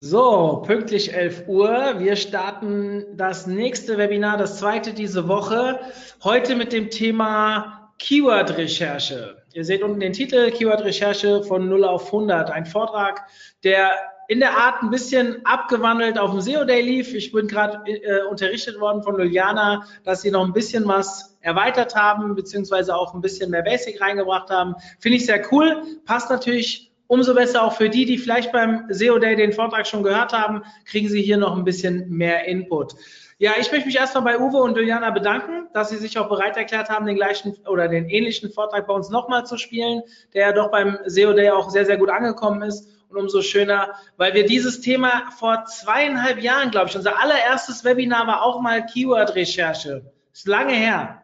So, pünktlich 11 Uhr. Wir starten das nächste Webinar, das zweite diese Woche. Heute mit dem Thema Keyword-Recherche. Ihr seht unten den Titel Keyword-Recherche von 0 auf 100. Ein Vortrag, der in der Art ein bisschen abgewandelt auf dem SEO Day lief. Ich bin gerade äh, unterrichtet worden von Juliana, dass sie noch ein bisschen was erweitert haben, beziehungsweise auch ein bisschen mehr Basic reingebracht haben. Finde ich sehr cool. Passt natürlich Umso besser auch für die, die vielleicht beim SEO Day den Vortrag schon gehört haben, kriegen Sie hier noch ein bisschen mehr Input. Ja, ich möchte mich erstmal bei Uwe und Juliana bedanken, dass Sie sich auch bereit erklärt haben, den gleichen oder den ähnlichen Vortrag bei uns nochmal zu spielen, der ja doch beim SEO Day auch sehr, sehr gut angekommen ist. Und umso schöner, weil wir dieses Thema vor zweieinhalb Jahren, glaube ich, unser allererstes Webinar war auch mal Keyword-Recherche. Ist lange her.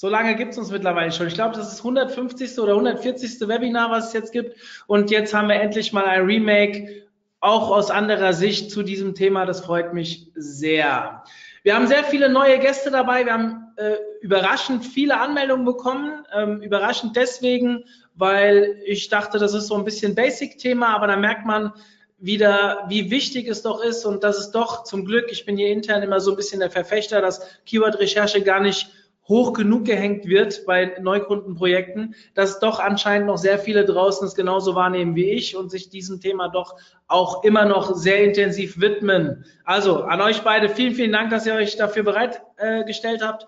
So lange gibt es uns mittlerweile schon. Ich glaube, das ist 150. oder 140. Webinar, was es jetzt gibt. Und jetzt haben wir endlich mal ein Remake, auch aus anderer Sicht zu diesem Thema. Das freut mich sehr. Wir haben sehr viele neue Gäste dabei. Wir haben äh, überraschend viele Anmeldungen bekommen. Ähm, überraschend deswegen, weil ich dachte, das ist so ein bisschen Basic-Thema, aber da merkt man, wieder, wie wichtig es doch ist und dass es doch zum Glück, ich bin hier intern immer so ein bisschen der Verfechter, dass Keyword-Recherche gar nicht hoch genug gehängt wird bei Neukundenprojekten, dass doch anscheinend noch sehr viele draußen es genauso wahrnehmen wie ich und sich diesem Thema doch auch immer noch sehr intensiv widmen. Also an euch beide vielen, vielen Dank, dass ihr euch dafür bereitgestellt äh, habt.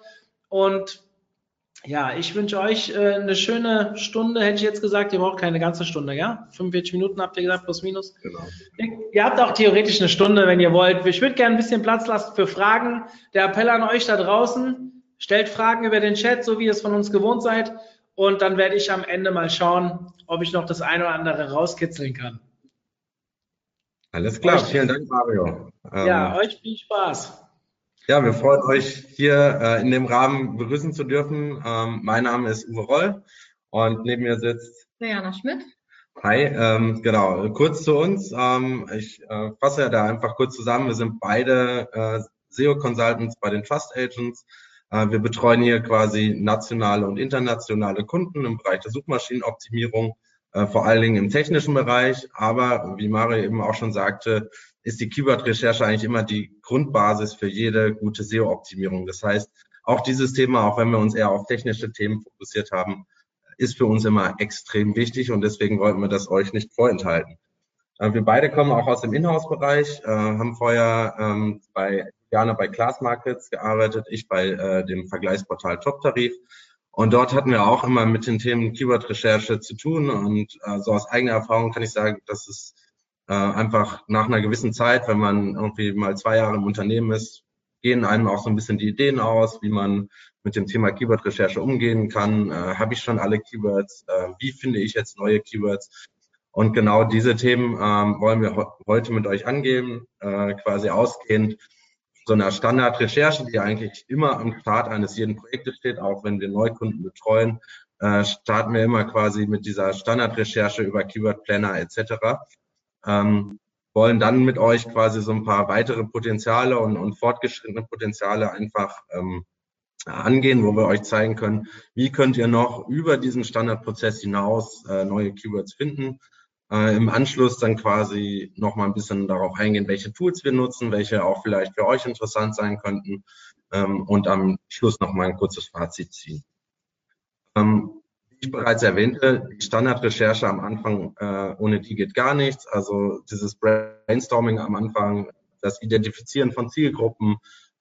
Und ja, ich wünsche euch äh, eine schöne Stunde, hätte ich jetzt gesagt. Ihr braucht keine ganze Stunde, ja? 45 Minuten habt ihr gesagt, plus minus. Genau. Ihr, ihr habt auch theoretisch eine Stunde, wenn ihr wollt. Ich würde gerne ein bisschen Platz lassen für Fragen. Der Appell an euch da draußen Stellt Fragen über den Chat, so wie ihr es von uns gewohnt seid. Und dann werde ich am Ende mal schauen, ob ich noch das eine oder andere rauskitzeln kann. Alles klar, euch, vielen Dank, Mario. Ja, ähm, euch viel Spaß. Ja, wir freuen euch hier äh, in dem Rahmen begrüßen zu dürfen. Ähm, mein Name ist Uwe Roll und neben mir sitzt Diana Schmidt. Hi, ähm, genau, kurz zu uns. Ähm, ich äh, fasse ja da einfach kurz zusammen. Wir sind beide äh, SEO-Consultants bei den Trust Agents. Äh, wir betreuen hier quasi nationale und internationale Kunden im Bereich der Suchmaschinenoptimierung, äh, vor allen Dingen im technischen Bereich. Aber wie Mario eben auch schon sagte, ist die Keyword-Recherche eigentlich immer die Grundbasis für jede gute SEO-Optimierung. Das heißt, auch dieses Thema, auch wenn wir uns eher auf technische Themen fokussiert haben, ist für uns immer extrem wichtig und deswegen wollten wir das euch nicht vorenthalten. Äh, wir beide kommen auch aus dem Inhouse-Bereich, haben vorher ähm, bei Jana bei Class Markets gearbeitet, ich bei äh, dem Vergleichsportal Top Tarif. Und dort hatten wir auch immer mit den Themen Keyword-Recherche zu tun. Und äh, so aus eigener Erfahrung kann ich sagen, dass es äh, einfach nach einer gewissen Zeit, wenn man irgendwie mal zwei Jahre im Unternehmen ist, gehen einem auch so ein bisschen die Ideen aus, wie man mit dem Thema Keyword-Recherche umgehen kann. Äh, Habe ich schon alle Keywords? Äh, wie finde ich jetzt neue Keywords? Und genau diese Themen ähm, wollen wir heute mit euch angehen, äh, quasi ausgehend so einer Standardrecherche, die eigentlich immer am Start eines jeden Projektes steht, auch wenn wir Neukunden betreuen, äh, starten wir immer quasi mit dieser Standardrecherche über Keyword Planner etc. Ähm, wollen dann mit euch quasi so ein paar weitere Potenziale und, und fortgeschrittene Potenziale einfach ähm, angehen, wo wir euch zeigen können, wie könnt ihr noch über diesen Standardprozess hinaus äh, neue Keywords finden äh, im Anschluss dann quasi noch mal ein bisschen darauf eingehen, welche Tools wir nutzen, welche auch vielleicht für euch interessant sein könnten ähm, und am Schluss noch mal ein kurzes Fazit ziehen. Ähm, wie ich bereits erwähnte, die Standardrecherche am Anfang, äh, ohne die geht gar nichts. Also dieses Brainstorming am Anfang, das Identifizieren von Zielgruppen,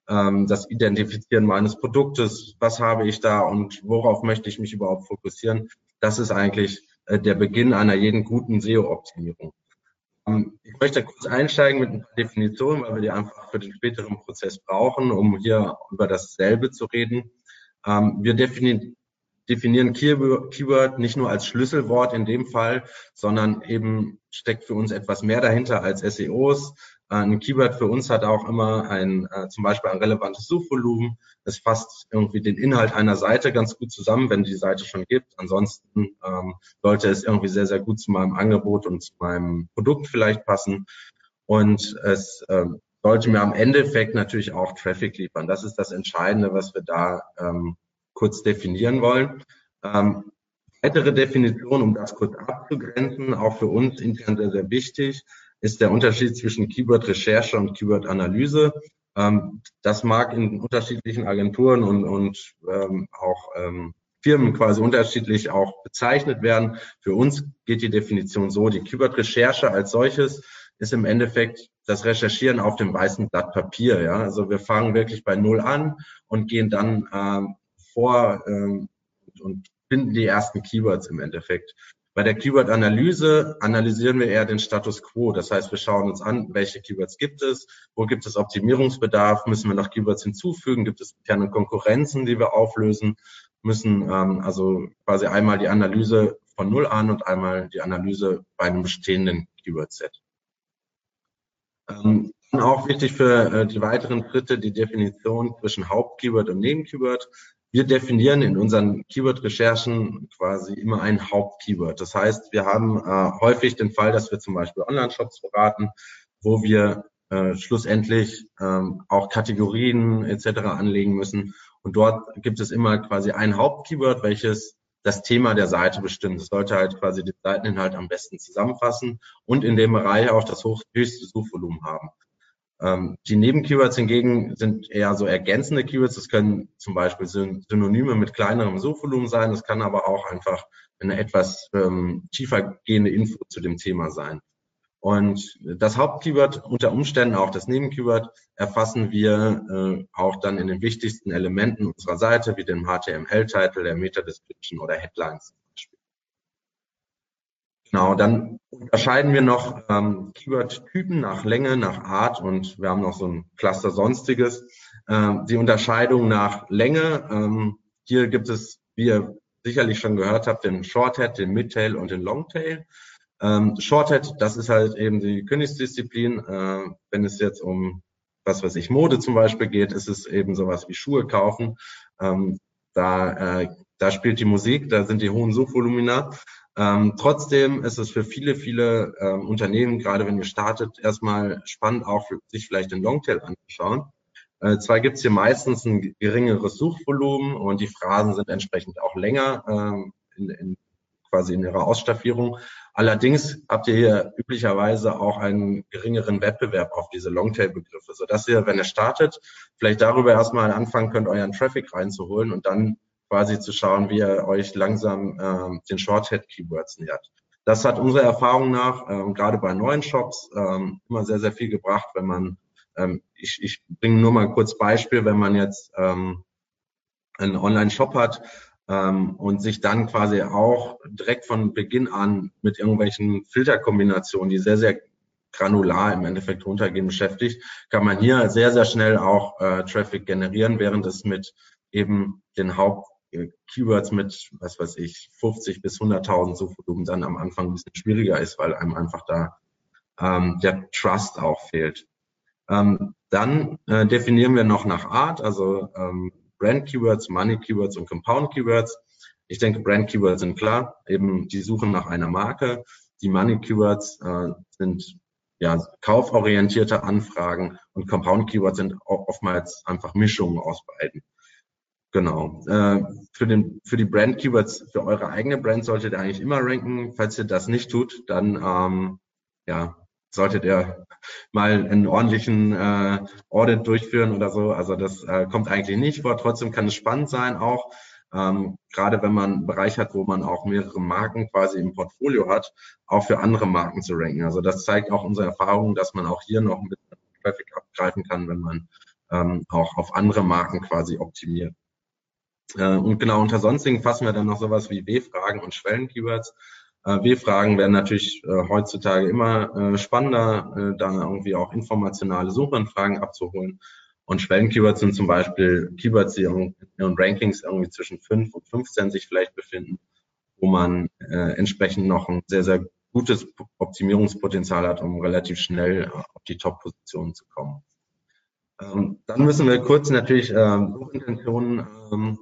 ähm, das Identifizieren meines Produktes, was habe ich da und worauf möchte ich mich überhaupt fokussieren, das ist eigentlich äh, der Beginn einer jeden guten SEO-Optimierung. Ähm, ich möchte kurz einsteigen mit ein paar Definitionen, weil wir die einfach für den späteren Prozess brauchen, um hier über dasselbe zu reden. Ähm, wir definieren, definieren Keyword nicht nur als Schlüsselwort in dem Fall, sondern eben steckt für uns etwas mehr dahinter als SEOs. Äh, ein Keyword für uns hat auch immer ein, äh, zum Beispiel ein relevantes Suchvolumen. Es fasst irgendwie den Inhalt einer Seite ganz gut zusammen, wenn die Seite schon gibt. Ansonsten ähm, sollte es irgendwie sehr, sehr gut zu meinem Angebot und zu meinem Produkt vielleicht passen. Und es ähm, sollte mir am Endeffekt natürlich auch Traffic liefern. Das ist das Entscheidende, was wir da ähm, kurz definieren wollen. Ähm, weitere Definition, um das kurz abzugrenzen, auch für uns intern sehr, sehr wichtig, ist der Unterschied zwischen Keyword-Recherche und Keyword-Analyse. Ähm, das mag in unterschiedlichen Agenturen und, und ähm, auch ähm, Firmen quasi unterschiedlich auch bezeichnet werden. Für uns geht die Definition so, die Keyword-Recherche als solches ist im Endeffekt das Recherchieren auf dem weißen Blatt Papier. Ja? Also wir fangen wirklich bei Null an und gehen dann ähm, vor ähm, und finden die ersten Keywords im Endeffekt. Bei der Keyword-Analyse analysieren wir eher den Status quo. Das heißt, wir schauen uns an, welche Keywords gibt es, wo gibt es Optimierungsbedarf, müssen wir noch Keywords hinzufügen, gibt es interne Konkurrenzen, die wir auflösen, müssen ähm, also quasi einmal die Analyse von Null an und einmal die Analyse bei einem bestehenden Keyword-Set. Ähm, auch wichtig für äh, die weiteren Schritte die Definition zwischen Hauptkeyword und Nebenkeyword. Wir definieren in unseren Keyword-Recherchen quasi immer ein Hauptkeyword. Das heißt, wir haben äh, häufig den Fall, dass wir zum Beispiel Online-Shops beraten, wo wir äh, schlussendlich ähm, auch Kategorien etc. anlegen müssen. Und dort gibt es immer quasi ein Hauptkeyword, welches das Thema der Seite bestimmt. Es sollte halt quasi den Seiteninhalt am besten zusammenfassen und in dem Bereich auch das höchste Suchvolumen haben. Ähm, die Nebenkeywords hingegen sind eher so ergänzende Keywords. Das können zum Beispiel Synonyme mit kleinerem Suchvolumen sein. Das kann aber auch einfach eine etwas ähm, tiefer gehende Info zu dem Thema sein. Und das Hauptkeyword, unter Umständen auch das Nebenkeyword, erfassen wir äh, auch dann in den wichtigsten Elementen unserer Seite, wie dem HTML-Titel, der Meta-Description oder Headlines. Genau, dann unterscheiden wir noch ähm, Keyword-Typen nach Länge, nach Art und wir haben noch so ein Cluster Sonstiges. Ähm, die Unterscheidung nach Länge, ähm, hier gibt es, wie ihr sicherlich schon gehört habt, den Shorthead, den Midtail und den Longtail. Ähm, Shorthead, das ist halt eben die Königsdisziplin. Äh, wenn es jetzt um was weiß ich, Mode zum Beispiel geht, ist es eben sowas wie Schuhe kaufen. Ähm, da, äh, da spielt die Musik, da sind die hohen Suchvolumina. Ähm, trotzdem ist es für viele, viele ähm, Unternehmen, gerade wenn ihr startet, erstmal spannend, auch für sich vielleicht den Longtail anzuschauen. Äh, zwar gibt es hier meistens ein geringeres Suchvolumen und die Phrasen sind entsprechend auch länger ähm, in, in, quasi in ihrer Ausstaffierung. Allerdings habt ihr hier üblicherweise auch einen geringeren Wettbewerb auf diese Longtail-Begriffe, sodass ihr, wenn ihr startet, vielleicht darüber erstmal anfangen könnt, euren Traffic reinzuholen und dann quasi zu schauen, wie ihr euch langsam ähm, den Shorthead-Keywords nähert. Das hat unserer Erfahrung nach, ähm, gerade bei neuen Shops, ähm, immer sehr, sehr viel gebracht, wenn man, ähm, ich, ich bringe nur mal kurz Beispiel, wenn man jetzt ähm, einen Online-Shop hat ähm, und sich dann quasi auch direkt von Beginn an mit irgendwelchen Filterkombinationen, die sehr, sehr granular im Endeffekt runtergehen, beschäftigt, kann man hier sehr, sehr schnell auch äh, Traffic generieren, während es mit eben den Haupt Keywords mit, was weiß ich, 50 bis 100.000 Suchvolumen dann am Anfang ein bisschen schwieriger ist, weil einem einfach da ähm, der Trust auch fehlt. Ähm, dann äh, definieren wir noch nach Art, also ähm, Brand Keywords, Money Keywords und Compound Keywords. Ich denke, Brand Keywords sind klar, eben die suchen nach einer Marke. Die Money Keywords äh, sind ja kauforientierte Anfragen und Compound Keywords sind oftmals einfach Mischungen aus beiden. Genau. Äh, für, den, für die Brand Keywords, für eure eigene Brand solltet ihr eigentlich immer ranken. Falls ihr das nicht tut, dann ähm, ja, solltet ihr mal einen ordentlichen äh, Audit durchführen oder so. Also das äh, kommt eigentlich nicht vor. Trotzdem kann es spannend sein auch. Ähm, gerade wenn man einen Bereich hat, wo man auch mehrere Marken quasi im Portfolio hat, auch für andere Marken zu ranken. Also das zeigt auch unsere Erfahrung, dass man auch hier noch mit Traffic abgreifen kann, wenn man ähm, auch auf andere Marken quasi optimiert. Äh, und genau unter sonstigen fassen wir dann noch sowas wie W-Fragen und Schwellen-Keywords. Äh, W-Fragen werden natürlich äh, heutzutage immer spannender, da irgendwie auch informationale Suchanfragen abzuholen. Und Schwellen-Keywords sind zum Beispiel Keywords, die in Rankings irgendwie zwischen 5 und 15 sich vielleicht befinden, wo man entsprechend noch einen sehr, sehr gutes Optimierungspotenzial hat, um relativ schnell auf die Top-Position zu kommen. Ähm, dann müssen wir kurz natürlich ähm, Suchintentionen ähm,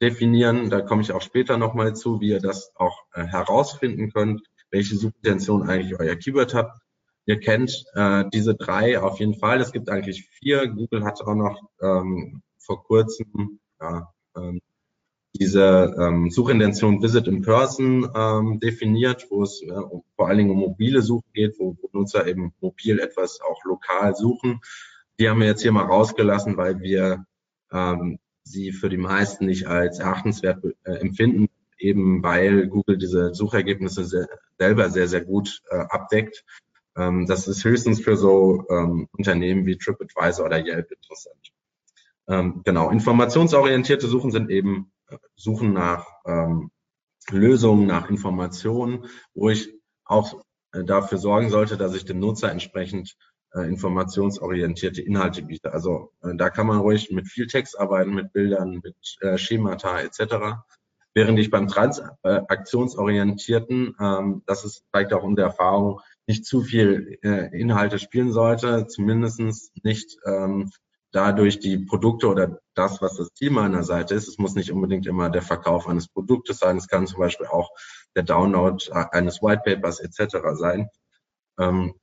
definieren. Da komme ich auch später nochmal zu, wie ihr das auch äh, herausfinden könnt, welche Suchintention eigentlich euer Keyword habt. Ihr kennt äh, diese drei auf jeden Fall. Es gibt eigentlich vier. Google hat auch noch ähm, vor kurzem ja, ähm, diese ähm, Suchintention Visit in Person ähm, definiert, wo es äh, vor allen Dingen um mobile Suche geht, wo, wo Nutzer eben mobil etwas auch lokal suchen. Die haben wir jetzt hier mal rausgelassen, weil wir ähm, sie für die meisten nicht als erachtenswert äh, empfinden, eben weil Google diese Suchergebnisse sehr, selber sehr, sehr gut äh, abdeckt. Ähm, das ist höchstens für so ähm, Unternehmen wie TripAdvisor oder Yelp interessant. Ähm, genau, informationsorientierte Suchen sind eben äh, Suchen nach ähm, Lösungen, nach Informationen, wo ich auch äh, dafür sorgen sollte, dass ich dem Nutzer entsprechend informationsorientierte Inhalte biete. Also äh, da kann man ruhig mit viel Text arbeiten, mit Bildern, mit äh, Schemata etc. Während ich beim transaktionsorientierten, ähm, das ist zeigt auch unsere Erfahrung, nicht zu viel äh, Inhalte spielen sollte, zumindestens nicht ähm, dadurch die Produkte oder das, was das Ziel meiner Seite ist. Es muss nicht unbedingt immer der Verkauf eines Produktes sein. Es kann zum Beispiel auch der Download äh, eines Whitepapers etc. sein. Ähm,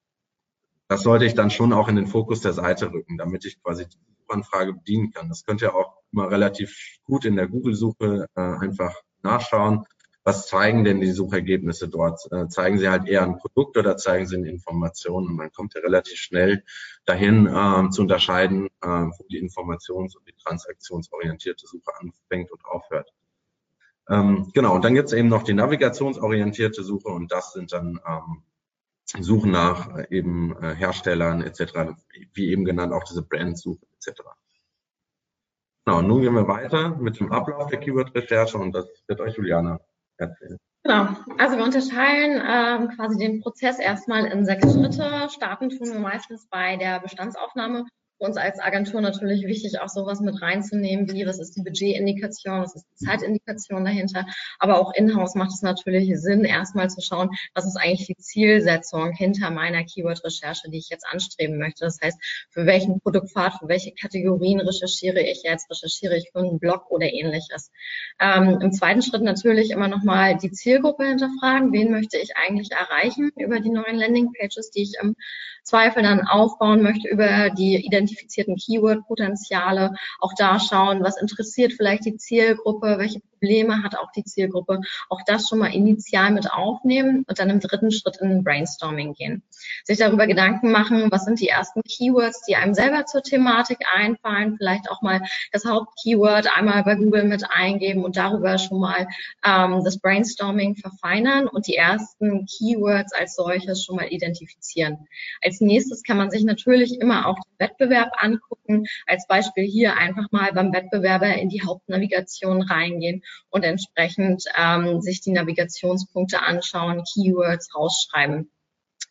das sollte ich dann schon auch in den Fokus der Seite rücken, damit ich quasi die Suchanfrage bedienen kann. Das könnt ihr auch immer relativ gut in der Google-Suche äh, einfach nachschauen. Was zeigen denn die Suchergebnisse dort? Äh, zeigen sie halt eher ein Produkt oder zeigen sie eine Information? Und man kommt ja relativ schnell dahin äh, zu unterscheiden, äh, wo die informations- und die transaktionsorientierte Suche anfängt und aufhört. Ähm, genau, und dann gibt es eben noch die navigationsorientierte Suche und das sind dann ähm, Suchen nach äh, eben äh, Herstellern etc., wie eben genannt auch diese Brandsuche etc. Genau, nun gehen wir weiter mit dem Ablauf der Keyword-Recherche und das wird euch Juliana erzählen. Genau, also wir unterteilen ähm, quasi den Prozess erstmal in sechs Schritte. Starten tun wir meistens bei der Bestandsaufnahme uns als Agentur natürlich wichtig, auch sowas mit reinzunehmen, wie was ist die Budgetindikation, was ist die Zeitindikation dahinter. Aber auch in-house macht es natürlich Sinn, erstmal zu schauen, was ist eigentlich die Zielsetzung hinter meiner Keyword-Recherche, die ich jetzt anstreben möchte. Das heißt, für welchen Produktpfad, für welche Kategorien recherchiere ich jetzt? Recherchiere ich für einen Blog oder ähnliches? Ähm, Im zweiten Schritt natürlich immer nochmal die Zielgruppe hinterfragen. Wen möchte ich eigentlich erreichen über die neuen Landingpages, die ich im Zweifel dann aufbauen möchte über die identifizierten Keyword-Potenziale. Auch da schauen, was interessiert vielleicht die Zielgruppe, welche Probleme hat auch die Zielgruppe. Auch das schon mal initial mit aufnehmen und dann im dritten Schritt in Brainstorming gehen. Sich darüber Gedanken machen, was sind die ersten Keywords, die einem selber zur Thematik einfallen. Vielleicht auch mal das Hauptkeyword einmal bei Google mit eingeben und darüber schon mal ähm, das Brainstorming verfeinern und die ersten Keywords als solches schon mal identifizieren. Als nächstes kann man sich natürlich immer auch den Wettbewerb angucken. Als Beispiel hier einfach mal beim Wettbewerber in die Hauptnavigation reingehen und entsprechend ähm, sich die Navigationspunkte anschauen, Keywords rausschreiben.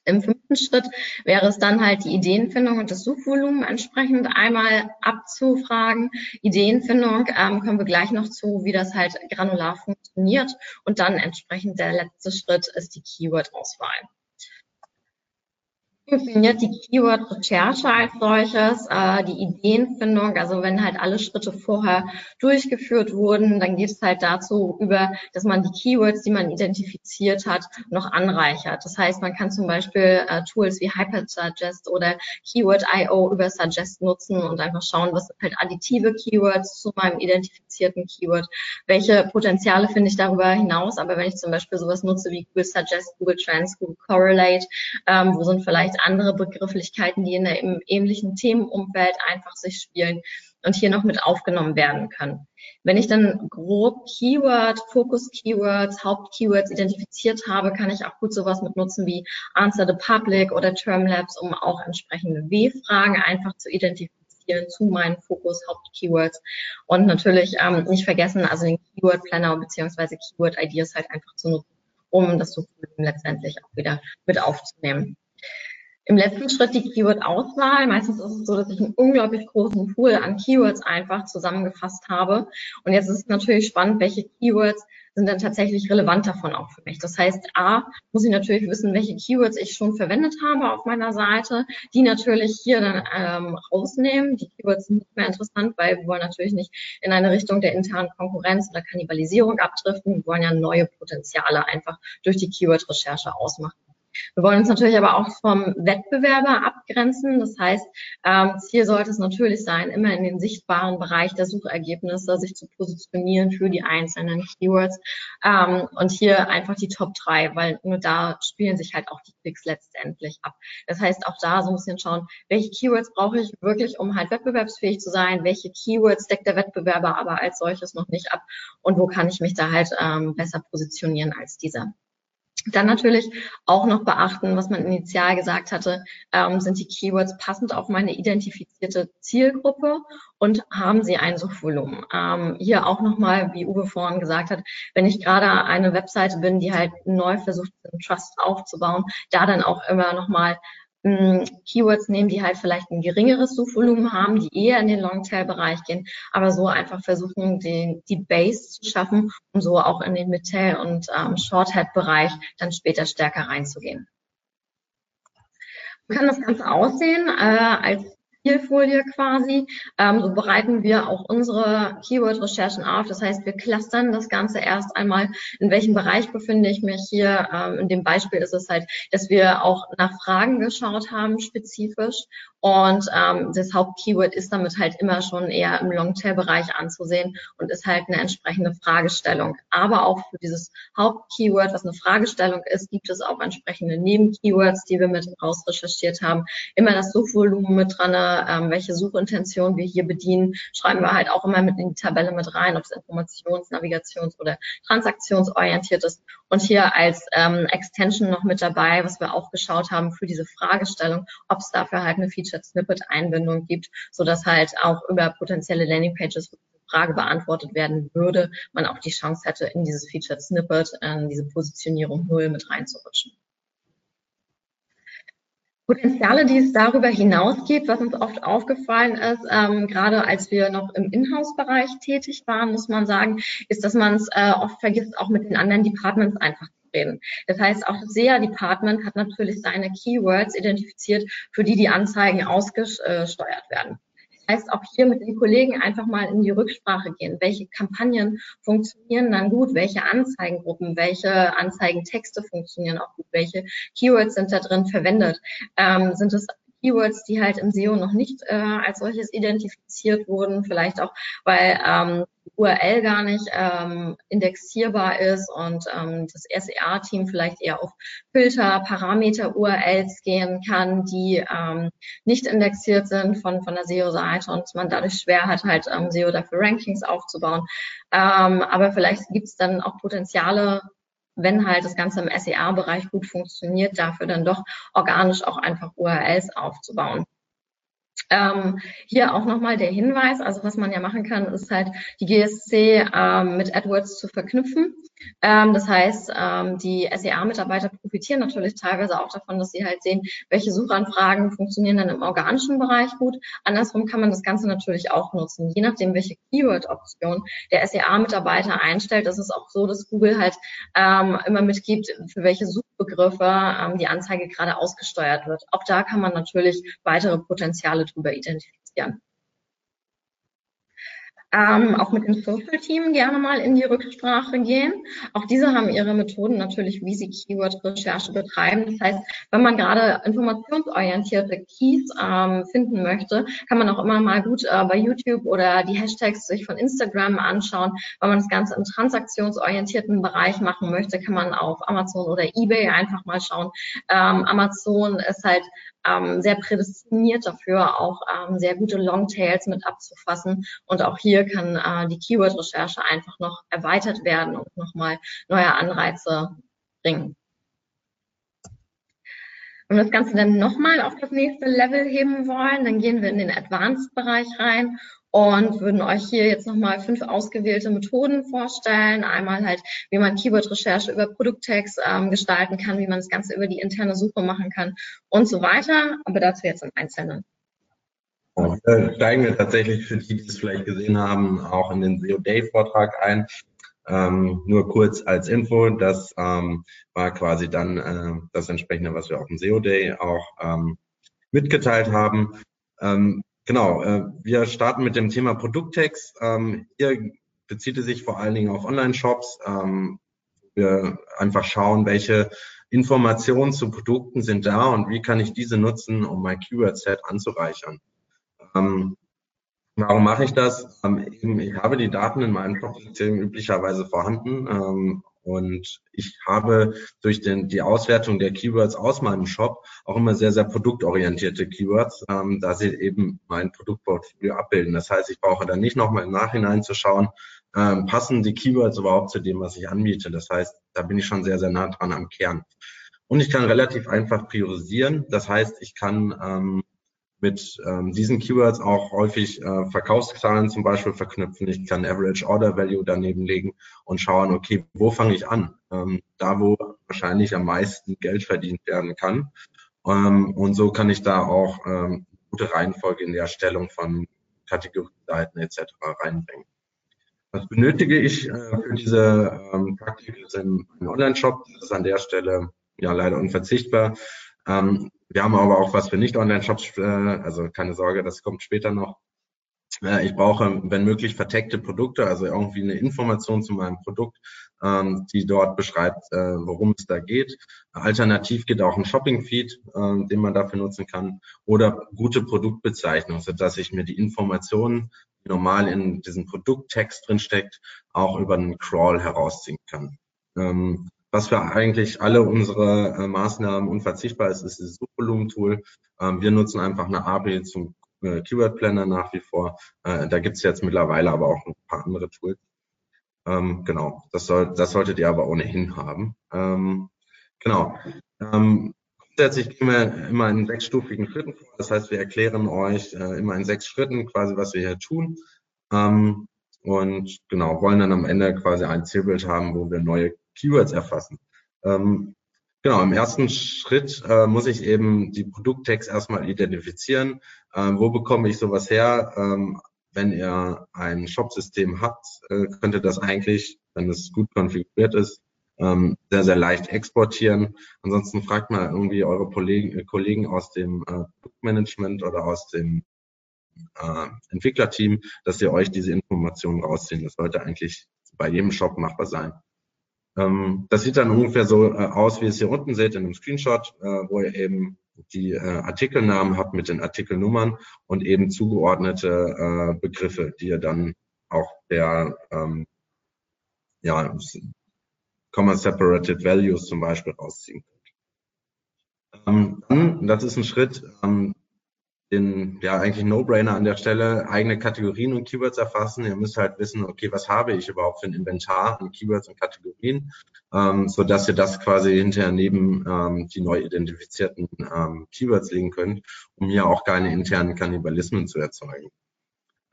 Im fünften Schritt wäre es dann halt die Ideenfindung und das Suchvolumen entsprechend einmal abzufragen. Ideenfindung ähm, kommen wir gleich noch zu, wie das halt granular funktioniert. Und dann entsprechend der letzte Schritt ist die Keyword-Auswahl funktioniert die Keyword-Recherche als solches, äh, die Ideenfindung, also wenn halt alle Schritte vorher durchgeführt wurden, dann geht es halt dazu über, dass man die Keywords, die man identifiziert hat, noch anreichert. Das heißt, man kann zum Beispiel äh, Tools wie Hypersuggest oder Keyword.io über Suggest nutzen und einfach schauen, was sind halt additive Keywords zu meinem identifizierten Keyword, welche Potenziale finde ich darüber hinaus, aber wenn ich zum Beispiel sowas nutze wie Google Suggest, Google Trends, Google Correlate, ähm, wo sind vielleicht vielleicht andere Begrifflichkeiten, die in einem ähnlichen Themenumfeld einfach sich spielen und hier noch mit aufgenommen werden können. Wenn ich dann grob Keyword, Fokus-Keywords, Haupt-Keywords identifiziert habe, kann ich auch gut sowas mit nutzen wie Answer the Public oder Termlabs, um auch entsprechende W-Fragen einfach zu identifizieren zu meinen Fokus, Haupt-Keywords. Und natürlich ähm, nicht vergessen, also den Keyword Planner bzw. Keyword Ideas halt einfach zu nutzen, um das Suchvolumen letztendlich auch wieder mit aufzunehmen. Im letzten Schritt die Keyword-Auswahl. Meistens ist es so, dass ich einen unglaublich großen Pool an Keywords einfach zusammengefasst habe. Und jetzt ist es natürlich spannend, welche Keywords sind dann tatsächlich relevant davon auch für mich. Das heißt, A, muss ich natürlich wissen, welche Keywords ich schon verwendet habe auf meiner Seite, die natürlich hier dann ähm, rausnehmen. Die Keywords sind nicht mehr interessant, weil wir wollen natürlich nicht in eine Richtung der internen Konkurrenz oder Kannibalisierung abdriften. Wir wollen ja neue Potenziale einfach durch die Keyword-Recherche ausmachen. Wir wollen uns natürlich aber auch vom Wettbewerber abgrenzen. Das heißt, ähm, Ziel sollte es natürlich sein, immer in den sichtbaren Bereich der Suchergebnisse sich zu positionieren für die einzelnen Keywords ähm, und hier einfach die Top 3, weil nur da spielen sich halt auch die Klicks letztendlich ab. Das heißt, auch da so ein bisschen schauen, welche Keywords brauche ich wirklich, um halt wettbewerbsfähig zu sein, welche Keywords deckt der Wettbewerber aber als solches noch nicht ab und wo kann ich mich da halt ähm, besser positionieren als dieser. Dann natürlich auch noch beachten, was man initial gesagt hatte, ähm, sind die Keywords passend auf meine identifizierte Zielgruppe und haben sie ein Suchvolumen. Ähm, hier auch nochmal, wie Uwe vorhin gesagt hat, wenn ich gerade eine Webseite bin, die halt neu versucht, einen Trust aufzubauen, da dann auch immer nochmal Keywords nehmen, die halt vielleicht ein geringeres Suchvolumen haben, die eher in den Longtail-Bereich gehen, aber so einfach versuchen, den, die Base zu schaffen, um so auch in den Midtail- und ähm, Shorthead-Bereich dann später stärker reinzugehen. Wie kann das Ganze aussehen? Äh, als Zielfolie quasi. Ähm, so bereiten wir auch unsere Keyword-Recherchen auf. Das heißt, wir clustern das Ganze erst einmal, in welchem Bereich befinde ich mich hier. Ähm, in dem Beispiel ist es halt, dass wir auch nach Fragen geschaut haben, spezifisch. Und ähm, das Hauptkeyword ist damit halt immer schon eher im Longtail-Bereich anzusehen und ist halt eine entsprechende Fragestellung. Aber auch für dieses Hauptkeyword, was eine Fragestellung ist, gibt es auch entsprechende Nebenkeywords, die wir mit raus recherchiert haben. Immer das Suchvolumen mit dran, ähm, welche Suchintention wir hier bedienen, schreiben wir halt auch immer mit in die Tabelle mit rein, ob es informations-, navigations- oder transaktionsorientiert ist. Und hier als ähm, Extension noch mit dabei, was wir auch geschaut haben für diese Fragestellung, ob es dafür halt eine Feature Featured Snippet Einbindung gibt, so dass halt auch über potenzielle Landingpages Frage beantwortet werden würde, man auch die Chance hätte, in dieses Featured Snippet, in diese Positionierung null mit reinzurutschen. Potenziale, die es darüber hinaus gibt, was uns oft aufgefallen ist, ähm, gerade als wir noch im Inhouse-Bereich tätig waren, muss man sagen, ist, dass man es äh, oft vergisst, auch mit den anderen Departments einfach reden. Das heißt, auch das SEA-Department hat natürlich seine Keywords identifiziert, für die die Anzeigen ausgesteuert werden. Das heißt, auch hier mit den Kollegen einfach mal in die Rücksprache gehen. Welche Kampagnen funktionieren dann gut? Welche Anzeigengruppen? Welche Anzeigentexte funktionieren auch gut? Welche Keywords sind da drin verwendet? Ähm, sind es Keywords, die halt im SEO noch nicht äh, als solches identifiziert wurden, vielleicht auch, weil ähm, URL gar nicht ähm, indexierbar ist und ähm, das SEA-Team vielleicht eher auf Filter, Parameter, URLs gehen kann, die ähm, nicht indexiert sind von, von der SEO-Seite und man dadurch schwer hat, halt ähm, SEO dafür Rankings aufzubauen. Ähm, aber vielleicht gibt es dann auch Potenziale, wenn halt das Ganze im SEA-Bereich gut funktioniert, dafür dann doch organisch auch einfach URLs aufzubauen. Ähm, hier auch nochmal der Hinweis, also was man ja machen kann, ist halt die GSC ähm, mit AdWords zu verknüpfen. Ähm, das heißt, ähm, die SEA-Mitarbeiter profitieren natürlich teilweise auch davon, dass sie halt sehen, welche Suchanfragen funktionieren dann im organischen Bereich gut. Andersrum kann man das Ganze natürlich auch nutzen. Je nachdem, welche Keyword-Option der SEA-Mitarbeiter einstellt, ist es auch so, dass Google halt ähm, immer mitgibt, für welche Suchbegriffe ähm, die Anzeige gerade ausgesteuert wird. Auch da kann man natürlich weitere Potenziale drüber identifizieren ähm, auch mit dem Social-Team gerne mal in die Rücksprache gehen. Auch diese haben ihre Methoden natürlich, wie sie Keyword-Recherche betreiben. Das heißt, wenn man gerade informationsorientierte Keys ähm, finden möchte, kann man auch immer mal gut äh, bei YouTube oder die Hashtags sich von Instagram anschauen. Wenn man das Ganze im transaktionsorientierten Bereich machen möchte, kann man auf Amazon oder eBay einfach mal schauen. Ähm, Amazon ist halt ähm, sehr prädestiniert dafür, auch ähm, sehr gute Longtails mit abzufassen. Und auch hier kann äh, die Keyword-Recherche einfach noch erweitert werden und nochmal neue Anreize bringen. Wenn wir das Ganze dann nochmal auf das nächste Level heben wollen, dann gehen wir in den Advanced-Bereich rein und würden euch hier jetzt nochmal fünf ausgewählte Methoden vorstellen. Einmal halt, wie man Keyword-Recherche über Produkttext ähm, gestalten kann, wie man das Ganze über die interne Suche machen kann und so weiter. Aber dazu jetzt im Einzelnen. Oh, steigen wir tatsächlich für die, die es vielleicht gesehen haben, auch in den SEO Day Vortrag ein. Ähm, nur kurz als Info, das ähm, war quasi dann äh, das entsprechende, was wir auf dem SEO Day auch ähm, mitgeteilt haben. Ähm, Genau, äh, wir starten mit dem Thema Produkttext. Ähm, hier bezieht es sich vor allen Dingen auf Online-Shops. Ähm, wir einfach schauen, welche Informationen zu Produkten sind da und wie kann ich diese nutzen, um mein Keyword-Set anzureichern. Ähm, warum mache ich das? Ähm, ich habe die Daten in meinem Shop-System üblicherweise vorhanden. Und ich habe durch den, die Auswertung der Keywords aus meinem Shop auch immer sehr, sehr produktorientierte Keywords, ähm, da sie eben mein Produktportfolio abbilden. Das heißt, ich brauche dann nicht nochmal im Nachhinein zu schauen, ähm, passen die Keywords überhaupt zu dem, was ich anbiete. Das heißt, da bin ich schon sehr, sehr nah dran am Kern. Und ich kann relativ einfach priorisieren. Das heißt, ich kann ähm, mit ähm, diesen Keywords auch häufig äh, Verkaufszahlen zum Beispiel verknüpfen. Ich kann Average Order Value daneben legen und schauen, okay, wo fange ich an? Ähm, da, wo wahrscheinlich am meisten Geld verdient werden kann. Ähm, und so kann ich da auch ähm, gute Reihenfolge in der Erstellung von Kategorieseiten etc. reinbringen. Was benötige ich äh, für diese ähm, Praktik im, im Online-Shop? Das ist an der Stelle ja leider unverzichtbar. Ähm, wir haben aber auch was für Nicht-Online-Shops, äh, also keine Sorge, das kommt später noch. Äh, ich brauche, wenn möglich, verteckte Produkte, also irgendwie eine Information zu meinem Produkt, ähm, die dort beschreibt, äh, worum es da geht. Alternativ geht auch ein Shopping-Feed, äh, den man dafür nutzen kann, oder gute Produktbezeichnung, sodass ich mir die Informationen, die normal in diesem Produkttext drinsteckt, auch über einen Crawl herausziehen kann. Ähm, was für eigentlich alle unsere äh, Maßnahmen unverzichtbar ist, ist das Suchvolumen-Tool. Ähm, wir nutzen einfach eine API zum äh, Keyword Planner nach wie vor. Äh, da gibt es jetzt mittlerweile aber auch ein paar andere Tools. Ähm, genau, das, soll, das solltet ihr aber ohnehin haben. Ähm, genau. Ähm, grundsätzlich gehen wir immer in sechsstufigen Schritten vor. Das heißt, wir erklären euch äh, immer in sechs Schritten quasi, was wir hier tun. Ähm, und genau, wollen dann am Ende quasi ein Zielbild haben, wo wir neue Keywords erfassen. Ähm, genau, im ersten Schritt äh, muss ich eben die Produkttext erstmal identifizieren. Ähm, wo bekomme ich sowas her? Ähm, wenn ihr ein Shop-System habt, äh, könnt ihr das eigentlich, wenn es gut konfiguriert ist, ähm, sehr, sehr leicht exportieren. Ansonsten fragt mal irgendwie eure Kollegen, äh, Kollegen aus dem äh, Produktmanagement oder aus dem äh, Entwicklerteam, dass ihr euch diese Informationen rausziehen. Das sollte eigentlich bei jedem Shop machbar sein. Ähm, das sieht dann ungefähr so äh, aus, wie ihr es hier unten seht in dem Screenshot, äh, wo ihr eben die äh, Artikelnamen habt mit den Artikelnummern und eben zugeordnete Begriffe, die ihr dann auch der ähm, ja, Comma Separated Values zum Beispiel rausziehen könnt. Ähm, dann, das ist ein Schritt, den, ja, eigentlich No-Brainer an der Stelle, eigene Kategorien und Keywords erfassen. Ihr müsst halt wissen, okay, was habe ich überhaupt für ein Inventar an Keywords und Kategorien, ähm, so dass ihr das quasi hinterher neben ähm, die neu identifizierten ähm, Keywords legen könnt, um hier auch keine internen Kannibalismen zu erzeugen.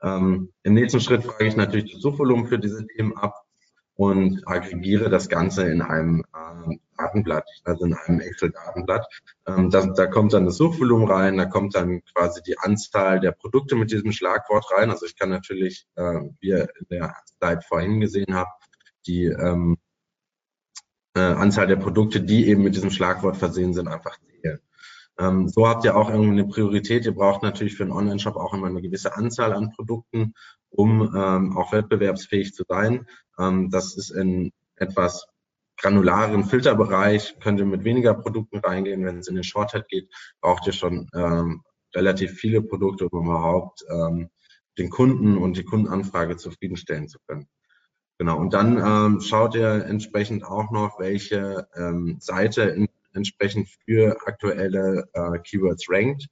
Ähm, Im nächsten Schritt frage ich natürlich das Suchvolumen für diese Themen ab und aggregiere das Ganze in einem äh, Datenblatt, also in einem Excel-Datenblatt. Ähm, da, da kommt dann das Suchvolumen rein, da kommt dann quasi die Anzahl der Produkte mit diesem Schlagwort rein. Also ich kann natürlich, äh, wie ihr in der Slide vorhin gesehen habt, die ähm, äh, Anzahl der Produkte, die eben mit diesem Schlagwort versehen sind, einfach zählen. Ähm, so habt ihr auch irgendwie eine Priorität. Ihr braucht natürlich für einen Online-Shop auch immer eine gewisse Anzahl an Produkten, um ähm, auch wettbewerbsfähig zu sein. Ähm, das ist in etwas granularen Filterbereich, könnt ihr mit weniger Produkten reingehen. Wenn es in den Shorthead geht, braucht ihr schon ähm, relativ viele Produkte, um überhaupt ähm, den Kunden und die Kundenanfrage zufriedenstellen zu können. Genau, und dann ähm, schaut ihr entsprechend auch noch, welche ähm, Seite in, entsprechend für aktuelle äh, Keywords rankt.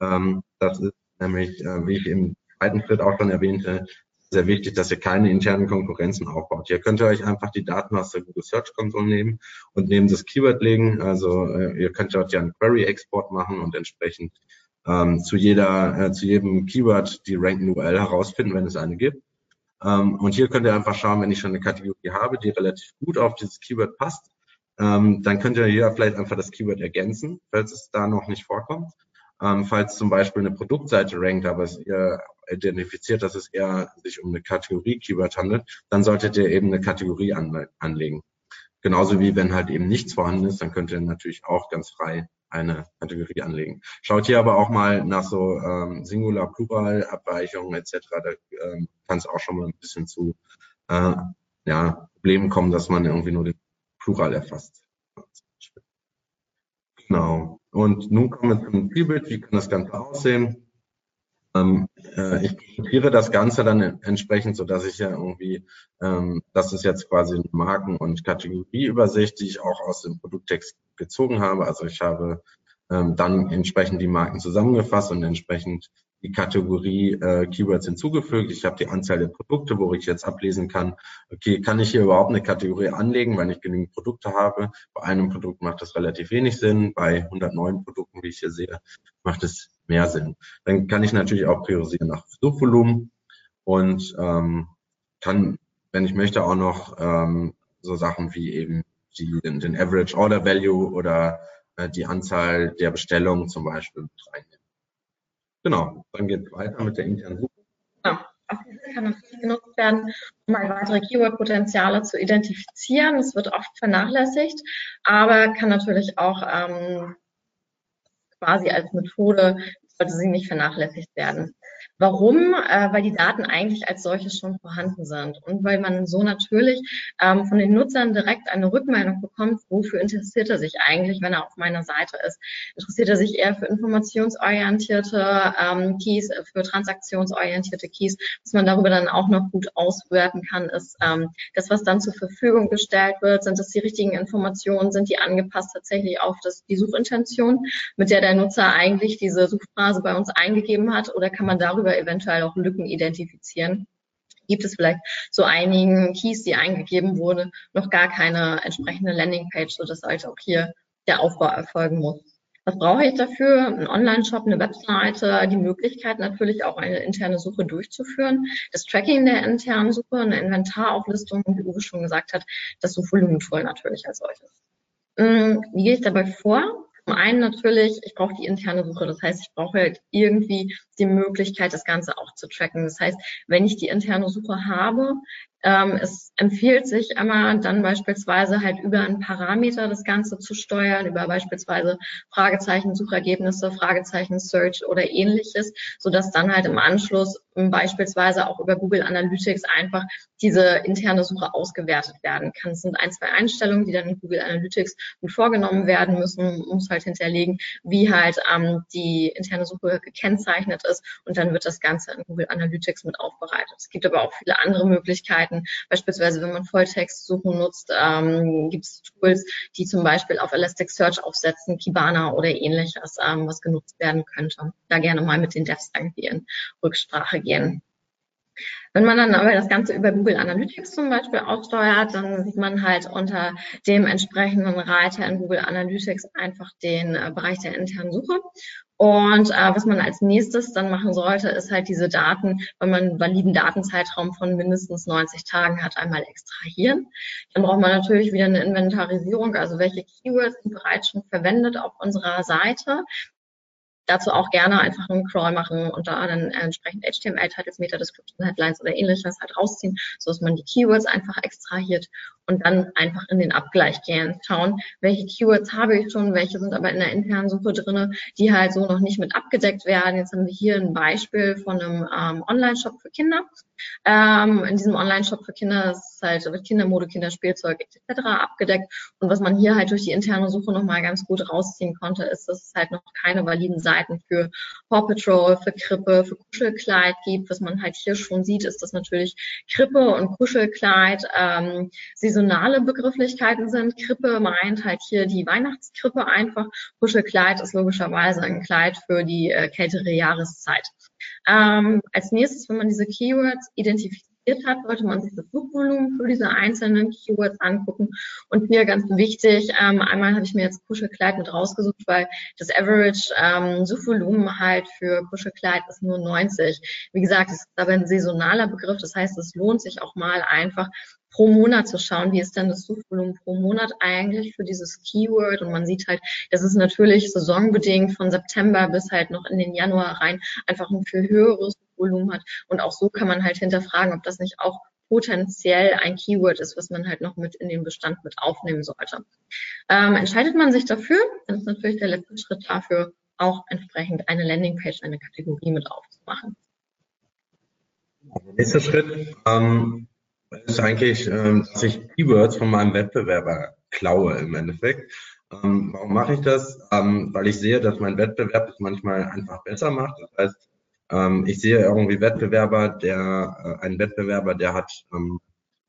Ähm, das ist nämlich, äh, wie ich im zweiten Schritt auch schon erwähnte, sehr wichtig, dass ihr keine internen Konkurrenzen aufbaut. Hier könnt ihr euch einfach die Daten aus der Google Search Console nehmen und neben das Keyword legen. Also äh, ihr könnt dort ja einen Query-Export machen und entsprechend ähm, zu jeder, äh, zu jedem Keyword die Ranked URL herausfinden, wenn es eine gibt. Ähm, und hier könnt ihr einfach schauen, wenn ich schon eine Kategorie habe, die relativ gut auf dieses Keyword passt, ähm, dann könnt ihr hier vielleicht einfach das Keyword ergänzen, falls es da noch nicht vorkommt. Ähm, falls zum Beispiel eine Produktseite rankt, aber es ihr identifiziert, dass es eher sich um eine Kategorie Keyword handelt, dann solltet ihr eben eine Kategorie an, anlegen. Genauso wie wenn halt eben nichts vorhanden ist, dann könnt ihr natürlich auch ganz frei eine Kategorie anlegen. Schaut hier aber auch mal nach so ähm, Singular, Plural, Abweichungen etc. Da ähm, kann es auch schon mal ein bisschen zu äh, ja, Problemen kommen, dass man irgendwie nur den Plural erfasst. Genau. Und nun kommen wir zum Zielbild. Wie kann das Ganze aussehen? Ähm, äh, ich konzipiere das Ganze dann entsprechend, so dass ich ja irgendwie, ähm, das ist jetzt quasi eine Marken- und Kategorieübersicht, die ich auch aus dem Produkttext gezogen habe. Also ich habe ähm, dann entsprechend die Marken zusammengefasst und entsprechend die Kategorie äh, Keywords hinzugefügt. Ich habe die Anzahl der Produkte, wo ich jetzt ablesen kann, okay, kann ich hier überhaupt eine Kategorie anlegen, weil ich genügend Produkte habe. Bei einem Produkt macht das relativ wenig Sinn. Bei 109 Produkten, wie ich hier sehe, macht es mehr Sinn. Dann kann ich natürlich auch priorisieren nach Suchvolumen und ähm, kann, wenn ich möchte, auch noch ähm, so Sachen wie eben die, den, Average Order Value oder äh, die Anzahl der Bestellungen zum Beispiel mit reinnehmen. Genau, dann geht es weiter mit der internen Suche. Genau. Auch diese kann natürlich genutzt werden, um weitere Keyword-Potenziale zu identifizieren. Es wird oft vernachlässigt, aber kann natürlich auch ähm, quasi als Methode, sollte sie nicht vernachlässigt werden. Warum? Äh, weil die Daten eigentlich als solches schon vorhanden sind und weil man so natürlich ähm, von den Nutzern direkt eine Rückmeldung bekommt, wofür interessiert er sich eigentlich, wenn er auf meiner Seite ist. Interessiert er sich eher für informationsorientierte ähm, Keys, äh, für transaktionsorientierte Keys, was man darüber dann auch noch gut auswerten kann, ist ähm, das, was dann zur Verfügung gestellt wird, sind das die richtigen Informationen, sind die angepasst tatsächlich auf das, die Suchintention, mit der der Nutzer eigentlich diese Suchphrase bei uns eingegeben hat oder kann man darüber oder eventuell auch Lücken identifizieren. Gibt es vielleicht so einigen Keys, die eingegeben wurden, noch gar keine entsprechende Landingpage, sodass halt auch hier der Aufbau erfolgen muss. Was brauche ich dafür? Ein Online-Shop, eine Webseite, die Möglichkeit natürlich auch eine interne Suche durchzuführen, das Tracking der internen Suche, eine Inventarauflistung wie Uwe schon gesagt hat, das Suchvolumentool natürlich als solches. Hm, wie gehe ich dabei vor? Zum einen natürlich, ich brauche die interne Suche. Das heißt, ich brauche halt irgendwie die Möglichkeit, das Ganze auch zu tracken. Das heißt, wenn ich die interne Suche habe, ähm, es empfiehlt sich immer dann beispielsweise halt über einen Parameter das Ganze zu steuern, über beispielsweise Fragezeichen, Suchergebnisse, Fragezeichen, Search oder ähnliches, so dass dann halt im Anschluss beispielsweise auch über Google Analytics einfach diese interne Suche ausgewertet werden kann. Es sind ein, zwei Einstellungen, die dann in Google Analytics mit vorgenommen werden müssen. Muss halt hinterlegen, wie halt ähm, die interne Suche gekennzeichnet ist und dann wird das Ganze in Google Analytics mit aufbereitet. Es gibt aber auch viele andere Möglichkeiten, Möglichkeiten. Beispielsweise, wenn man Volltextsuchen nutzt, ähm, gibt es Tools, die zum Beispiel auf Elasticsearch aufsetzen, Kibana oder ähnliches, ähm, was genutzt werden könnte. Da gerne mal mit den Devs irgendwie in Rücksprache gehen. Wenn man dann aber das Ganze über Google Analytics zum Beispiel aussteuert, dann sieht man halt unter dem entsprechenden Reiter in Google Analytics einfach den äh, Bereich der internen Suche. Und äh, was man als nächstes dann machen sollte, ist halt diese Daten, wenn man einen validen Datenzeitraum von mindestens 90 Tagen hat, einmal extrahieren. Dann braucht man natürlich wieder eine Inventarisierung, also welche Keywords sind bereits schon verwendet auf unserer Seite dazu auch gerne einfach einen Crawl machen und da dann entsprechend HTML-Titles, Meta-Description, Headlines oder ähnliches halt rausziehen, so dass man die Keywords einfach extrahiert und dann einfach in den Abgleich gehen, schauen, welche Keywords habe ich schon, welche sind aber in der internen Suche drinne, die halt so noch nicht mit abgedeckt werden. Jetzt haben wir hier ein Beispiel von einem ähm, Online-Shop für Kinder. Ähm, in diesem Online-Shop für Kinder ist halt mit Kindermode, Kinderspielzeug etc. abgedeckt. Und was man hier halt durch die interne Suche nochmal ganz gut rausziehen konnte, ist, dass es halt noch keine validen Seiten für Paw Patrol, für Krippe, für Kuschelkleid gibt. Was man halt hier schon sieht, ist, dass natürlich Krippe und Kuschelkleid ähm, saisonale Begrifflichkeiten sind. Krippe meint halt hier die Weihnachtskrippe einfach. Kuschelkleid ist logischerweise ein Kleid für die äh, kältere Jahreszeit. Ähm, als nächstes, wenn man diese Keywords identifiziert interessiert hat, sollte man sich das Suchvolumen für diese einzelnen Keywords angucken. Und hier ganz wichtig, ähm, einmal habe ich mir jetzt Kuschelkleid mit rausgesucht, weil das Average ähm, Suchvolumen halt für Kuschelkleid ist nur 90. Wie gesagt, es ist aber ein saisonaler Begriff, das heißt, es lohnt sich auch mal einfach pro Monat zu schauen, wie ist denn das Suchvolumen pro Monat eigentlich für dieses Keyword. Und man sieht halt, das ist natürlich saisonbedingt von September bis halt noch in den Januar rein einfach ein viel höheres Volumen hat. Und auch so kann man halt hinterfragen, ob das nicht auch potenziell ein Keyword ist, was man halt noch mit in den Bestand mit aufnehmen sollte. Ähm, entscheidet man sich dafür, dann ist natürlich der letzte Schritt dafür, auch entsprechend eine Landingpage, eine Kategorie mit aufzumachen. Der nächste Schritt ähm, ist eigentlich, ähm, dass ich Keywords von meinem Wettbewerber klaue im Endeffekt. Ähm, warum mache ich das? Ähm, weil ich sehe, dass mein Wettbewerb es manchmal einfach besser macht. Das heißt, ähm, ich sehe irgendwie Wettbewerber, der äh, ein Wettbewerber, der hat ähm,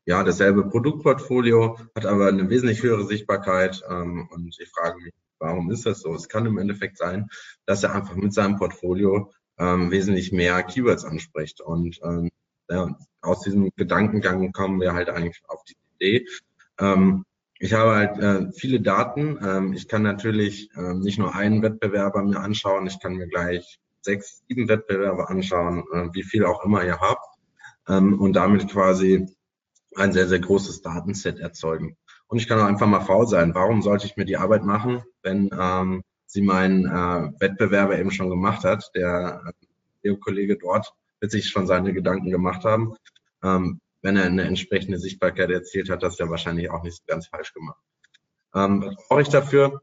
ja dasselbe Produktportfolio, hat aber eine wesentlich höhere Sichtbarkeit. Ähm, und ich frage mich, warum ist das so? Es kann im Endeffekt sein, dass er einfach mit seinem Portfolio ähm, wesentlich mehr Keywords anspricht. Und ähm, ja, aus diesem Gedankengang kommen wir halt eigentlich auf die Idee. Ähm, ich habe halt äh, viele Daten. Ähm, ich kann natürlich ähm, nicht nur einen Wettbewerber mir anschauen, ich kann mir gleich sechs, sieben Wettbewerbe anschauen, äh, wie viel auch immer ihr habt, ähm, und damit quasi ein sehr, sehr großes Datenset erzeugen. Und ich kann auch einfach mal faul sein. Warum sollte ich mir die Arbeit machen, wenn ähm, sie mein äh, Wettbewerber eben schon gemacht hat? Der äh, Kollege dort wird sich schon seine Gedanken gemacht haben. Ähm, wenn er eine entsprechende Sichtbarkeit erzielt hat, das ja wahrscheinlich auch nicht ganz falsch gemacht. Ähm, was brauche ich dafür?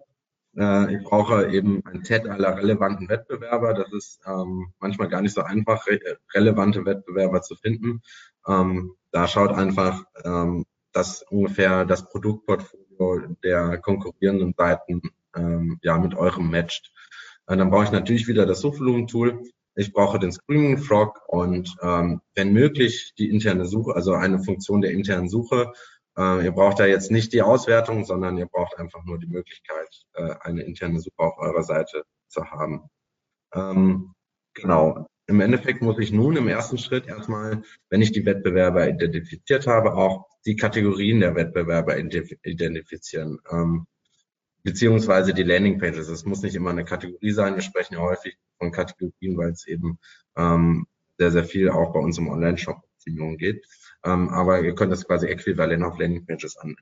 Äh, ich brauche eben ein Set aller relevanten Wettbewerber. Das ist ähm, manchmal gar nicht so einfach, re relevante Wettbewerber zu finden. Ähm, da schaut einfach, ähm, dass ungefähr das Produktportfolio der konkurrierenden Seiten ähm, ja mit eurem matcht. Äh, dann brauche ich natürlich wieder das Suchvolumen-Tool. Ich brauche den Screaming Frog und ähm, wenn möglich die interne Suche, also eine Funktion der internen Suche, äh, ihr braucht da jetzt nicht die Auswertung, sondern ihr braucht einfach nur die Möglichkeit, äh, eine interne Suche auf eurer Seite zu haben. Ähm, genau. Im Endeffekt muss ich nun im ersten Schritt erstmal, wenn ich die Wettbewerber identifiziert habe, auch die Kategorien der Wettbewerber identifizieren. Ähm, beziehungsweise die Landingpages. Es muss nicht immer eine Kategorie sein. Wir sprechen ja häufig von Kategorien, weil es eben ähm, sehr, sehr viel auch bei uns im Online-Shop-Optimierung geht. Ähm, aber ihr könnt das quasi äquivalent auf Landingpages anwenden.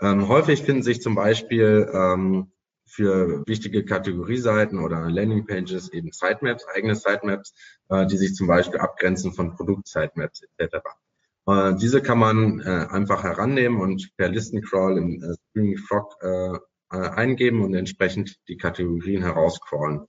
Ähm, häufig finden sich zum Beispiel ähm, für wichtige Kategorieseiten oder Landingpages eben Sitemaps, eigene Sitemaps, äh, die sich zum Beispiel abgrenzen von Produkt-Sitemaps etc. Äh, diese kann man äh, einfach herannehmen und per Listencrawl im äh, Screaming Frog äh, äh, eingeben und entsprechend die Kategorien herauscrawlen.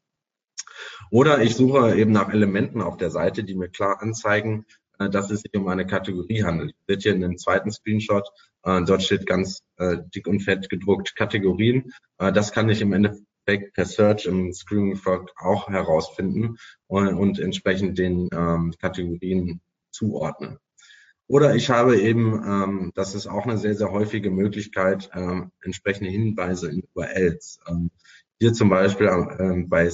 Oder ich suche eben nach Elementen auf der Seite, die mir klar anzeigen, dass es sich um eine Kategorie handelt. Wird hier in dem zweiten Screenshot, äh, dort steht ganz äh, dick und fett gedruckt Kategorien. Äh, das kann ich im Endeffekt per Search im Screaming Frog auch herausfinden und, und entsprechend den ähm, Kategorien zuordnen. Oder ich habe eben, ähm, das ist auch eine sehr, sehr häufige Möglichkeit, ähm, entsprechende Hinweise in URLs. Ähm, hier zum Beispiel ähm, bei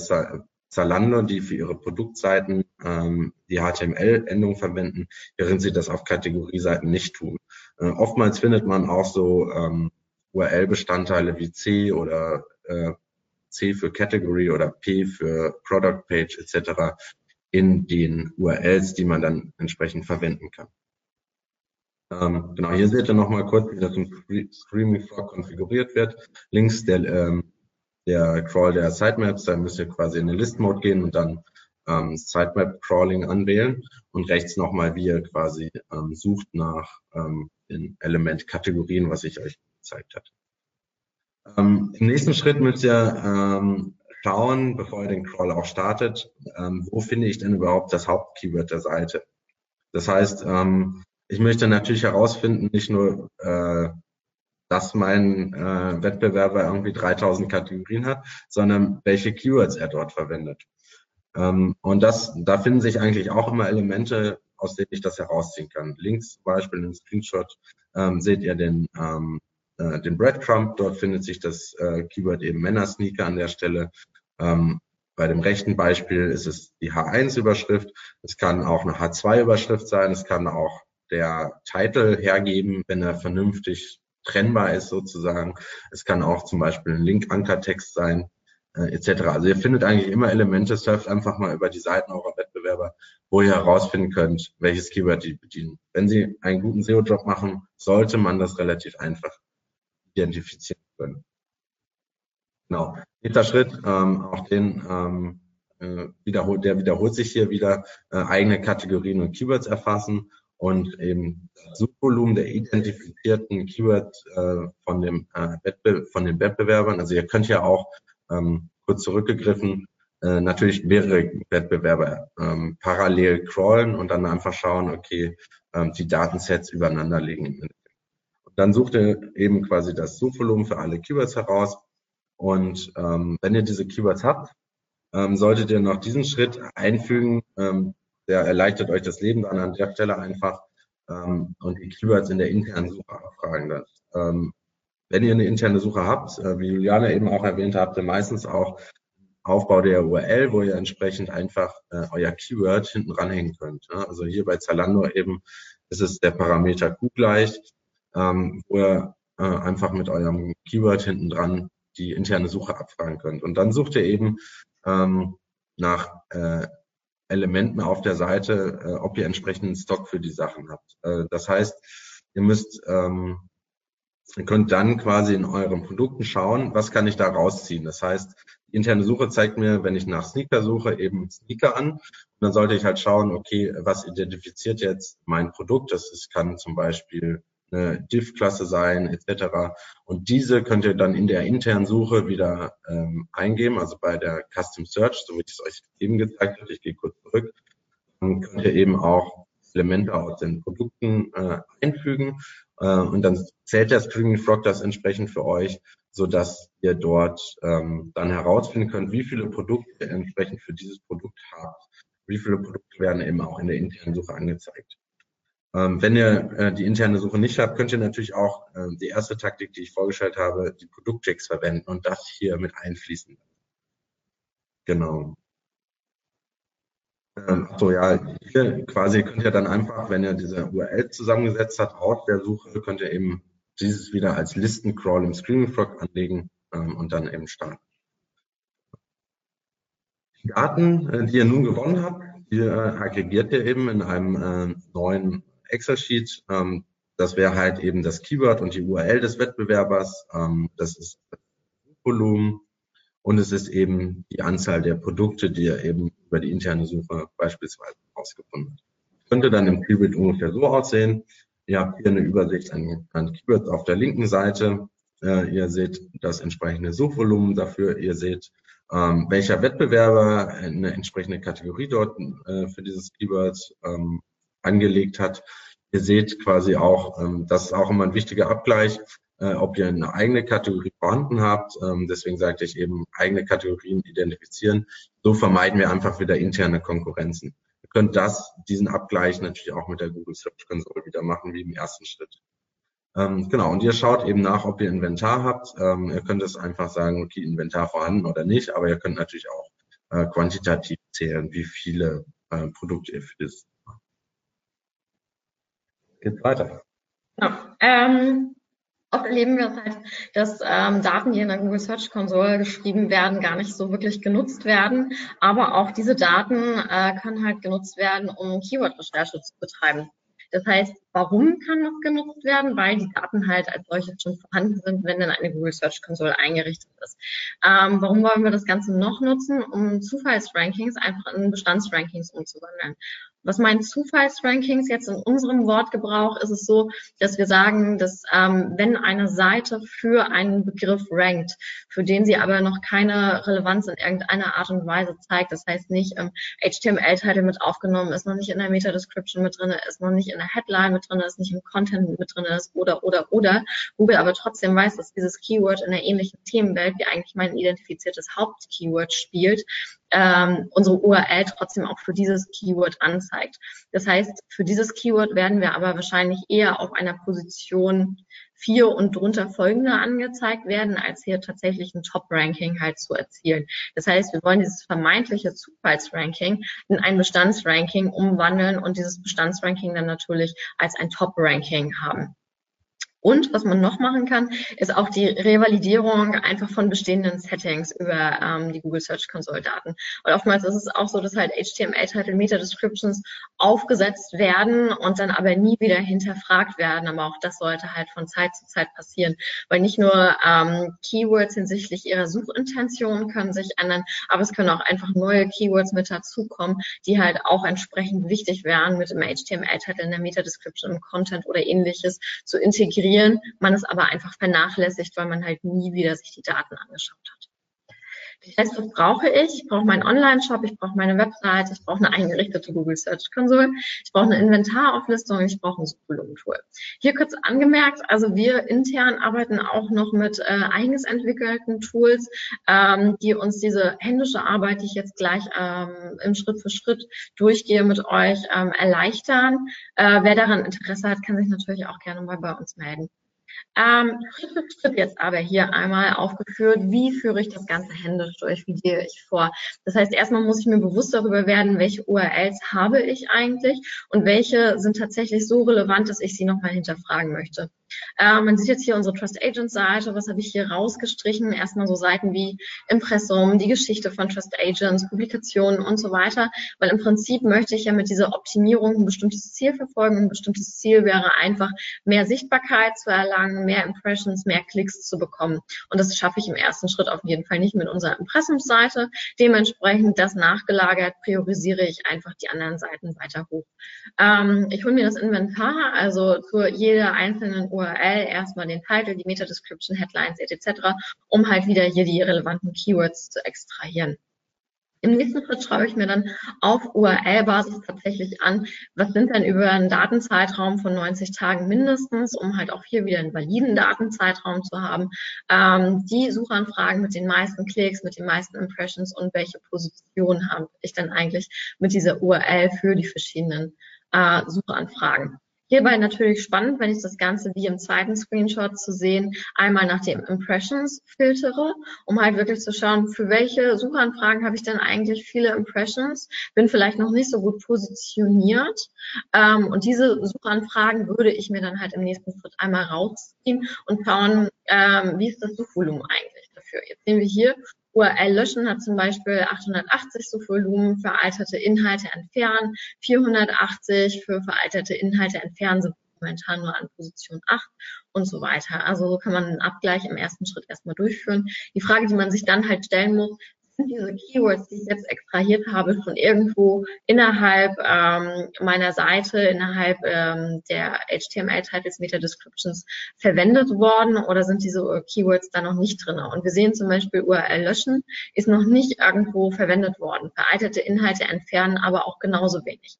Zalando, die für ihre Produktseiten ähm, die HTML-Endung verwenden, während sie das auf Kategorieseiten nicht tun. Äh, oftmals findet man auch so ähm, URL-Bestandteile wie C oder äh, C für Category oder P für Product Page etc. in den URLs, die man dann entsprechend verwenden kann. Ähm, genau, hier seht ihr nochmal kurz, wie das im Streaming Frog konfiguriert wird. Links der ähm, der Crawl der Sitemaps, da müsst ihr quasi in den List Mode gehen und dann ähm, Sitemap Crawling anwählen und rechts nochmal, wie ihr quasi ähm, sucht nach ähm, den Element Kategorien, was ich euch gezeigt hat. Ähm, Im nächsten Schritt müsst ihr ähm, schauen, bevor ihr den Crawl auch startet, ähm, wo finde ich denn überhaupt das Hauptkeyword der Seite. Das heißt, ähm, ich möchte natürlich herausfinden, nicht nur, äh, dass mein äh, Wettbewerber irgendwie 3000 Kategorien hat, sondern welche Keywords er dort verwendet. Ähm, und das, da finden sich eigentlich auch immer Elemente, aus denen ich das herausziehen kann. Links zum Beispiel im Screenshot ähm, seht ihr den, ähm, äh, den Breadcrumb. Dort findet sich das äh, Keyword eben Männersneaker an der Stelle. Ähm, bei dem rechten Beispiel ist es die H1-Überschrift. Es kann auch eine H2-Überschrift sein. Es kann auch der Titel hergeben, wenn er vernünftig trennbar ist sozusagen. Es kann auch zum Beispiel ein Link-Ankertext sein, äh, etc. Also ihr findet eigentlich immer Elemente, surft einfach mal über die Seiten eurer Wettbewerber, wo ihr herausfinden könnt, welches Keyword die bedienen. Wenn sie einen guten SEO-Job machen, sollte man das relativ einfach identifizieren können. Genau. Nächster Schritt, ähm, auch den ähm, äh, wiederholt, der wiederholt sich hier wieder, äh, eigene Kategorien und Keywords erfassen und eben Suchvolumen der identifizierten Keywords äh, von, dem, äh, Wettbe von den Wettbewerbern. Also ihr könnt ja auch ähm, kurz zurückgegriffen äh, natürlich mehrere Wettbewerber ähm, parallel crawlen und dann einfach schauen, okay, ähm, die Datensets übereinander legen. Und dann sucht ihr eben quasi das Suchvolumen für alle Keywords heraus. Und ähm, wenn ihr diese Keywords habt, ähm, solltet ihr noch diesen Schritt einfügen, ähm, der erleichtert euch das Leben dann an der Stelle einfach ähm, und die Keywords in der internen Suche abfragen lasst. Ähm, wenn ihr eine interne Suche habt, äh, wie Juliane eben auch erwähnt habt, ihr meistens auch Aufbau der URL, wo ihr entsprechend einfach äh, euer Keyword hinten ranhängen könnt. Ja? Also hier bei Zalando eben ist es der Parameter Q gleich, ähm, wo ihr äh, einfach mit eurem Keyword hinten dran die interne Suche abfragen könnt. Und dann sucht ihr eben ähm, nach äh, Elementen auf der Seite, äh, ob ihr entsprechenden Stock für die Sachen habt. Äh, das heißt, ihr müsst ähm, Ihr könnt dann quasi in euren Produkten schauen, was kann ich da rausziehen. Das heißt, interne Suche zeigt mir, wenn ich nach Sneaker suche, eben Sneaker an. Und dann sollte ich halt schauen, okay, was identifiziert jetzt mein Produkt? Das ist, kann zum Beispiel eine Div-Klasse sein, etc. Und diese könnt ihr dann in der internen Suche wieder ähm, eingeben, also bei der Custom Search, so wie ich es euch eben gezeigt habe. Ich gehe kurz zurück. Dann könnt ihr eben auch Elemente aus den Produkten äh, einfügen äh, und dann zählt der Screaming Frog das entsprechend für euch, so dass ihr dort ähm, dann herausfinden könnt, wie viele Produkte entsprechend für dieses Produkt habt. Wie viele Produkte werden eben auch in der internen Suche angezeigt. Ähm, wenn ihr äh, die interne Suche nicht habt, könnt ihr natürlich auch äh, die erste Taktik, die ich vorgestellt habe, die Produktchecks verwenden und das hier mit einfließen. Genau. Ähm, so ja, hier quasi könnt ihr dann einfach, wenn ihr diese URL zusammengesetzt habt, aus der Suche, könnt ihr eben dieses wieder als Listencrawl im Screaming Frog anlegen ähm, und dann eben starten. Die Daten, äh, die ihr nun gewonnen habt, die äh, aggregiert ihr eben in einem äh, neuen Excel-Sheet. Ähm, das wäre halt eben das Keyword und die URL des Wettbewerbers. Ähm, das ist das Volumen, und es ist eben die Anzahl der Produkte, die er eben über die interne Suche beispielsweise herausgefunden hat. Könnte dann im Keyword ungefähr so aussehen. Ihr habt hier eine Übersicht an, an Keywords auf der linken Seite. Äh, ihr seht das entsprechende Suchvolumen dafür. Ihr seht, ähm, welcher Wettbewerber eine entsprechende Kategorie dort äh, für dieses Keyword ähm, angelegt hat. Ihr seht quasi auch, ähm, das ist auch immer ein wichtiger Abgleich, äh, ob ihr eine eigene Kategorie vorhanden habt. Ähm, deswegen sagte ich eben, eigene Kategorien identifizieren. So vermeiden wir einfach wieder interne Konkurrenzen. Ihr könnt das, diesen Abgleich natürlich auch mit der Google Search Console wieder machen, wie im ersten Schritt. Ähm, genau, und ihr schaut eben nach, ob ihr Inventar habt. Ähm, ihr könnt es einfach sagen, okay, Inventar vorhanden oder nicht, aber ihr könnt natürlich auch äh, quantitativ zählen, wie viele äh, Produkte ihr für das. Geht weiter. Ja, ähm, Oft erleben wir es halt, dass ähm, Daten, die in der Google Search Console geschrieben werden, gar nicht so wirklich genutzt werden. Aber auch diese Daten äh, können halt genutzt werden, um Keyword-Recherche zu betreiben. Das heißt, warum kann das genutzt werden? Weil die Daten halt als solches schon vorhanden sind, wenn dann eine Google Search Console eingerichtet ist. Ähm, warum wollen wir das Ganze noch nutzen? Um Zufallsrankings einfach in Bestandsrankings umzuwandeln. Was meinen Zufallsrankings jetzt in unserem Wortgebrauch ist es so, dass wir sagen, dass ähm, wenn eine Seite für einen Begriff rankt, für den sie aber noch keine Relevanz in irgendeiner Art und Weise zeigt, das heißt nicht ähm, HTML-Teile mit aufgenommen, ist noch nicht in der Meta-Description mit drin, ist noch nicht in der Headline mit drin, ist nicht im Content mit drin ist oder oder oder Google aber trotzdem weiß, dass dieses Keyword in einer ähnlichen Themenwelt wie eigentlich mein identifiziertes Hauptkeyword spielt, ähm, unsere URL trotzdem auch für dieses Keyword anzeigt. Das heißt, für dieses Keyword werden wir aber wahrscheinlich eher auf einer Position vier und drunter folgende angezeigt werden, als hier tatsächlich ein Top-Ranking halt zu erzielen. Das heißt, wir wollen dieses vermeintliche Zufallsranking in ein Bestandsranking umwandeln und dieses Bestandsranking dann natürlich als ein Top-Ranking haben. Und was man noch machen kann, ist auch die Revalidierung einfach von bestehenden Settings über ähm, die Google Search Console Daten. Und oftmals ist es auch so, dass halt HTML-Title Meta Descriptions aufgesetzt werden und dann aber nie wieder hinterfragt werden. Aber auch das sollte halt von Zeit zu Zeit passieren, weil nicht nur ähm, Keywords hinsichtlich ihrer Suchintention können sich ändern, aber es können auch einfach neue Keywords mit dazukommen, die halt auch entsprechend wichtig wären, mit dem HTML-Title in der Meta Description im Content oder ähnliches zu integrieren integrieren, man es aber einfach vernachlässigt, weil man halt nie wieder sich die Daten angeschaut hat. Das heißt, was brauche ich? Ich brauche meinen Online-Shop, ich brauche meine Website, ich brauche eine eingerichtete Google Search Console, ich brauche eine Inventarauflistung, ich brauche ein Suchvolumen-Tool. Hier kurz angemerkt, also wir intern arbeiten auch noch mit äh, eigens entwickelten Tools, ähm, die uns diese händische Arbeit, die ich jetzt gleich ähm, im Schritt für Schritt durchgehe, mit euch ähm, erleichtern. Äh, wer daran Interesse hat, kann sich natürlich auch gerne mal bei uns melden. Ähm, Schritt für jetzt aber hier einmal aufgeführt, wie führe ich das Ganze händisch durch, wie gehe ich vor. Das heißt, erstmal muss ich mir bewusst darüber werden, welche URLs habe ich eigentlich und welche sind tatsächlich so relevant, dass ich sie nochmal hinterfragen möchte. Äh, man sieht jetzt hier unsere Trust Agent Seite. Was habe ich hier rausgestrichen? Erstmal so Seiten wie Impressum, die Geschichte von Trust Agents, Publikationen und so weiter. Weil im Prinzip möchte ich ja mit dieser Optimierung ein bestimmtes Ziel verfolgen. Ein bestimmtes Ziel wäre einfach, mehr Sichtbarkeit zu erlangen, mehr Impressions, mehr Klicks zu bekommen. Und das schaffe ich im ersten Schritt auf jeden Fall nicht mit unserer Impressumsseite. Dementsprechend das nachgelagert priorisiere ich einfach die anderen Seiten weiter hoch. Ähm, ich hole mir das Inventar, also zu jeder einzelnen URL URL erstmal den Titel, die Meta-Description, Headlines etc., um halt wieder hier die relevanten Keywords zu extrahieren. Im nächsten Schritt schaue ich mir dann auf URL-Basis tatsächlich an, was sind denn über einen Datenzeitraum von 90 Tagen mindestens, um halt auch hier wieder einen validen Datenzeitraum zu haben, ähm, die Suchanfragen mit den meisten Klicks, mit den meisten Impressions und welche Position habe ich dann eigentlich mit dieser URL für die verschiedenen äh, Suchanfragen. Hierbei natürlich spannend, wenn ich das Ganze wie im zweiten Screenshot zu sehen, einmal nach den Impressions filtere, um halt wirklich zu schauen, für welche Suchanfragen habe ich denn eigentlich viele Impressions, bin vielleicht noch nicht so gut positioniert. Ähm, und diese Suchanfragen würde ich mir dann halt im nächsten Schritt einmal rausziehen und schauen, ähm, wie ist das Suchvolumen eigentlich dafür. Jetzt sehen wir hier, URL löschen hat zum Beispiel 880 Suchvolumen, veralterte Inhalte entfernen, 480 für veralterte Inhalte entfernen sind momentan nur an Position 8 und so weiter. Also so kann man einen Abgleich im ersten Schritt erstmal durchführen. Die Frage, die man sich dann halt stellen muss, sind diese Keywords, die ich jetzt extrahiert habe, schon irgendwo innerhalb ähm, meiner Seite, innerhalb ähm, der HTML-Titles, Meta-Descriptions verwendet worden oder sind diese Keywords da noch nicht drin? Und wir sehen zum Beispiel URL löschen ist noch nicht irgendwo verwendet worden. Veraltete Inhalte entfernen aber auch genauso wenig.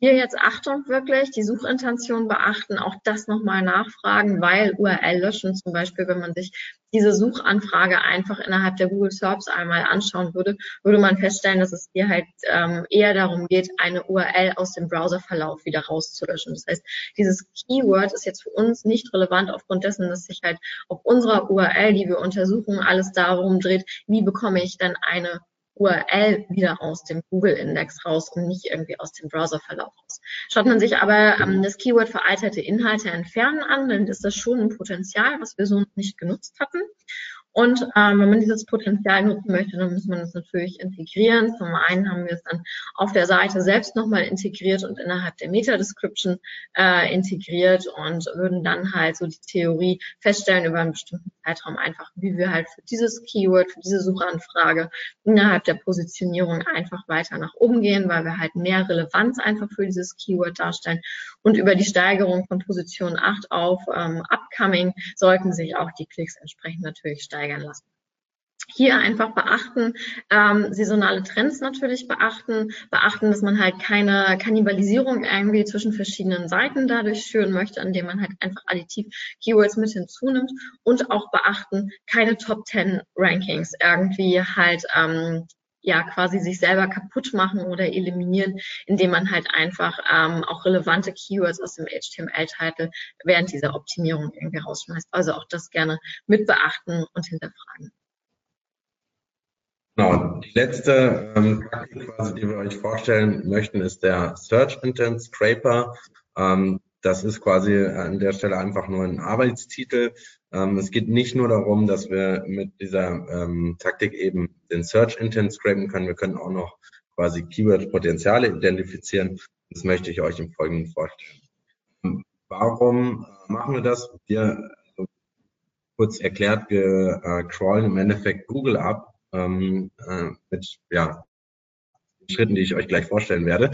Hier jetzt Achtung wirklich, die Suchintention beachten, auch das nochmal nachfragen, weil URL löschen zum Beispiel, wenn man sich diese Suchanfrage einfach innerhalb der Google Search einmal anschauen würde, würde man feststellen, dass es hier halt ähm, eher darum geht, eine URL aus dem Browserverlauf wieder rauszulöschen. Das heißt, dieses Keyword ist jetzt für uns nicht relevant aufgrund dessen, dass sich halt auf unserer URL, die wir untersuchen, alles darum dreht, wie bekomme ich dann eine URL wieder aus dem Google-Index raus und nicht irgendwie aus dem Browserverlauf raus. Schaut man sich aber ähm, das Keyword veraltete Inhalte entfernen an, dann ist das schon ein Potenzial, was wir so nicht genutzt hatten. Und ähm, wenn man dieses Potenzial nutzen möchte, dann muss man es natürlich integrieren. Zum einen haben wir es dann auf der Seite selbst nochmal integriert und innerhalb der Meta-Description äh, integriert und würden dann halt so die Theorie feststellen über einen bestimmten Zeitraum einfach, wie wir halt für dieses Keyword, für diese Suchanfrage innerhalb der Positionierung einfach weiter nach oben gehen, weil wir halt mehr Relevanz einfach für dieses Keyword darstellen. Und über die Steigerung von Position 8 auf ähm, Upcoming sollten sich auch die Klicks entsprechend natürlich steigern steigern lassen. Hier einfach beachten, ähm, saisonale Trends natürlich beachten, beachten, dass man halt keine Kannibalisierung irgendwie zwischen verschiedenen Seiten dadurch führen möchte, indem man halt einfach additiv Keywords mit hinzunimmt und auch beachten, keine Top 10 Rankings irgendwie halt ähm, ja quasi sich selber kaputt machen oder eliminieren, indem man halt einfach ähm, auch relevante Keywords aus dem HTML-Titel während dieser Optimierung irgendwie rausschmeißt. Also auch das gerne mit beachten und hinterfragen. Genau, die letzte ähm, quasi, die wir euch vorstellen möchten, ist der Search Intent Scraper. Ähm, das ist quasi an der Stelle einfach nur ein Arbeitstitel. Ähm, es geht nicht nur darum, dass wir mit dieser ähm, Taktik eben den Search Intent scrapen können. Wir können auch noch quasi Keyword-Potenziale identifizieren. Das möchte ich euch im Folgenden vorstellen. Warum machen wir das? Wir, also kurz erklärt, wir äh, crawlen im Endeffekt Google ab ähm, äh, mit ja, Schritten, die ich euch gleich vorstellen werde.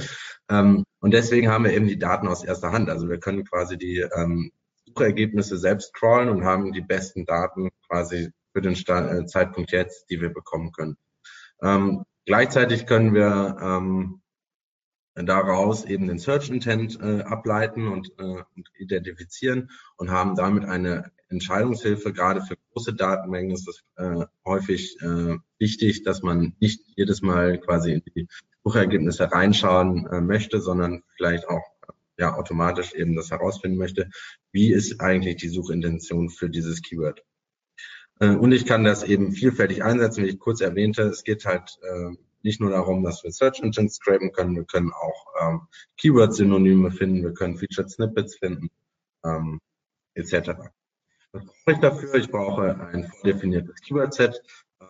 Ähm, und deswegen haben wir eben die Daten aus erster Hand. Also wir können quasi die ähm, Suchergebnisse selbst crawlen und haben die besten Daten quasi für den äh, Zeitpunkt jetzt, die wir bekommen können. Ähm, gleichzeitig können wir ähm, daraus eben den Search Intent äh, ableiten und, äh, und identifizieren und haben damit eine Entscheidungshilfe. Gerade für große Datenmengen ist es äh, häufig äh, wichtig, dass man nicht jedes Mal quasi in die Suchergebnisse reinschauen äh, möchte, sondern vielleicht auch ja automatisch eben das herausfinden möchte, wie ist eigentlich die Suchintention für dieses Keyword. Äh, und ich kann das eben vielfältig einsetzen, wie ich kurz erwähnte. Es geht halt äh, nicht nur darum, dass wir Search Engines scrapen können, wir können auch ähm, Keyword-Synonyme finden, wir können Featured Snippets finden, ähm, etc. Was brauche ich dafür? Ich brauche ein vordefiniertes Keyword-Set.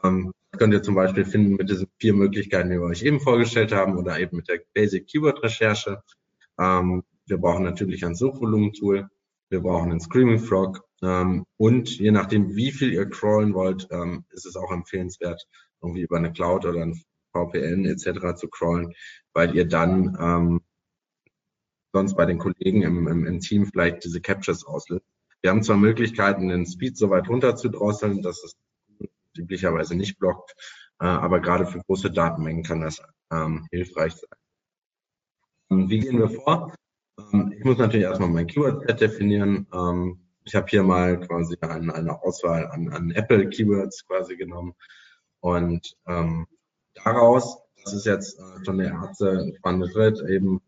Ähm, könnt ihr zum Beispiel finden mit diesen vier Möglichkeiten, die wir euch eben vorgestellt haben, oder eben mit der Basic Keyword-Recherche. Ähm, wir brauchen natürlich ein Suchvolumen-Tool. Wir brauchen einen Screaming Frog. Ähm, und je nachdem, wie viel ihr crawlen wollt, ähm, ist es auch empfehlenswert, irgendwie über eine Cloud oder ein VPN etc. zu crawlen, weil ihr dann ähm, sonst bei den Kollegen im, im, im Team vielleicht diese Captures auslöst. Wir haben zwar Möglichkeiten, den Speed so weit runter zu drosseln, dass es üblicherweise nicht blockt, äh, aber gerade für große Datenmengen kann das ähm, hilfreich sein. Und wie gehen wir vor? Ähm, ich muss natürlich erstmal mein Keyword-Set definieren. Ähm, ich habe hier mal quasi eine, Auswahl an, an Apple-Keywords quasi genommen und ähm, daraus, das ist jetzt äh, schon der erste spannende Schritt, eben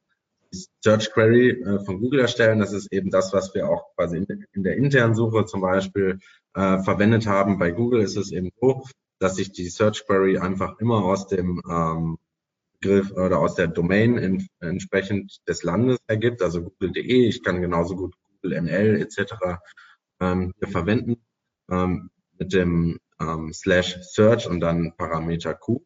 Search Query äh, von Google erstellen. Das ist eben das, was wir auch quasi in, in der internen Suche zum Beispiel äh, verwendet haben. Bei Google ist es eben so, dass sich die Search Query einfach immer aus dem ähm, Begriff oder aus der Domain in, entsprechend des Landes ergibt, also google.de. Ich kann genauso gut Google NL etc. Ähm, hier verwenden ähm, mit dem ähm, Slash Search und dann Parameter Q.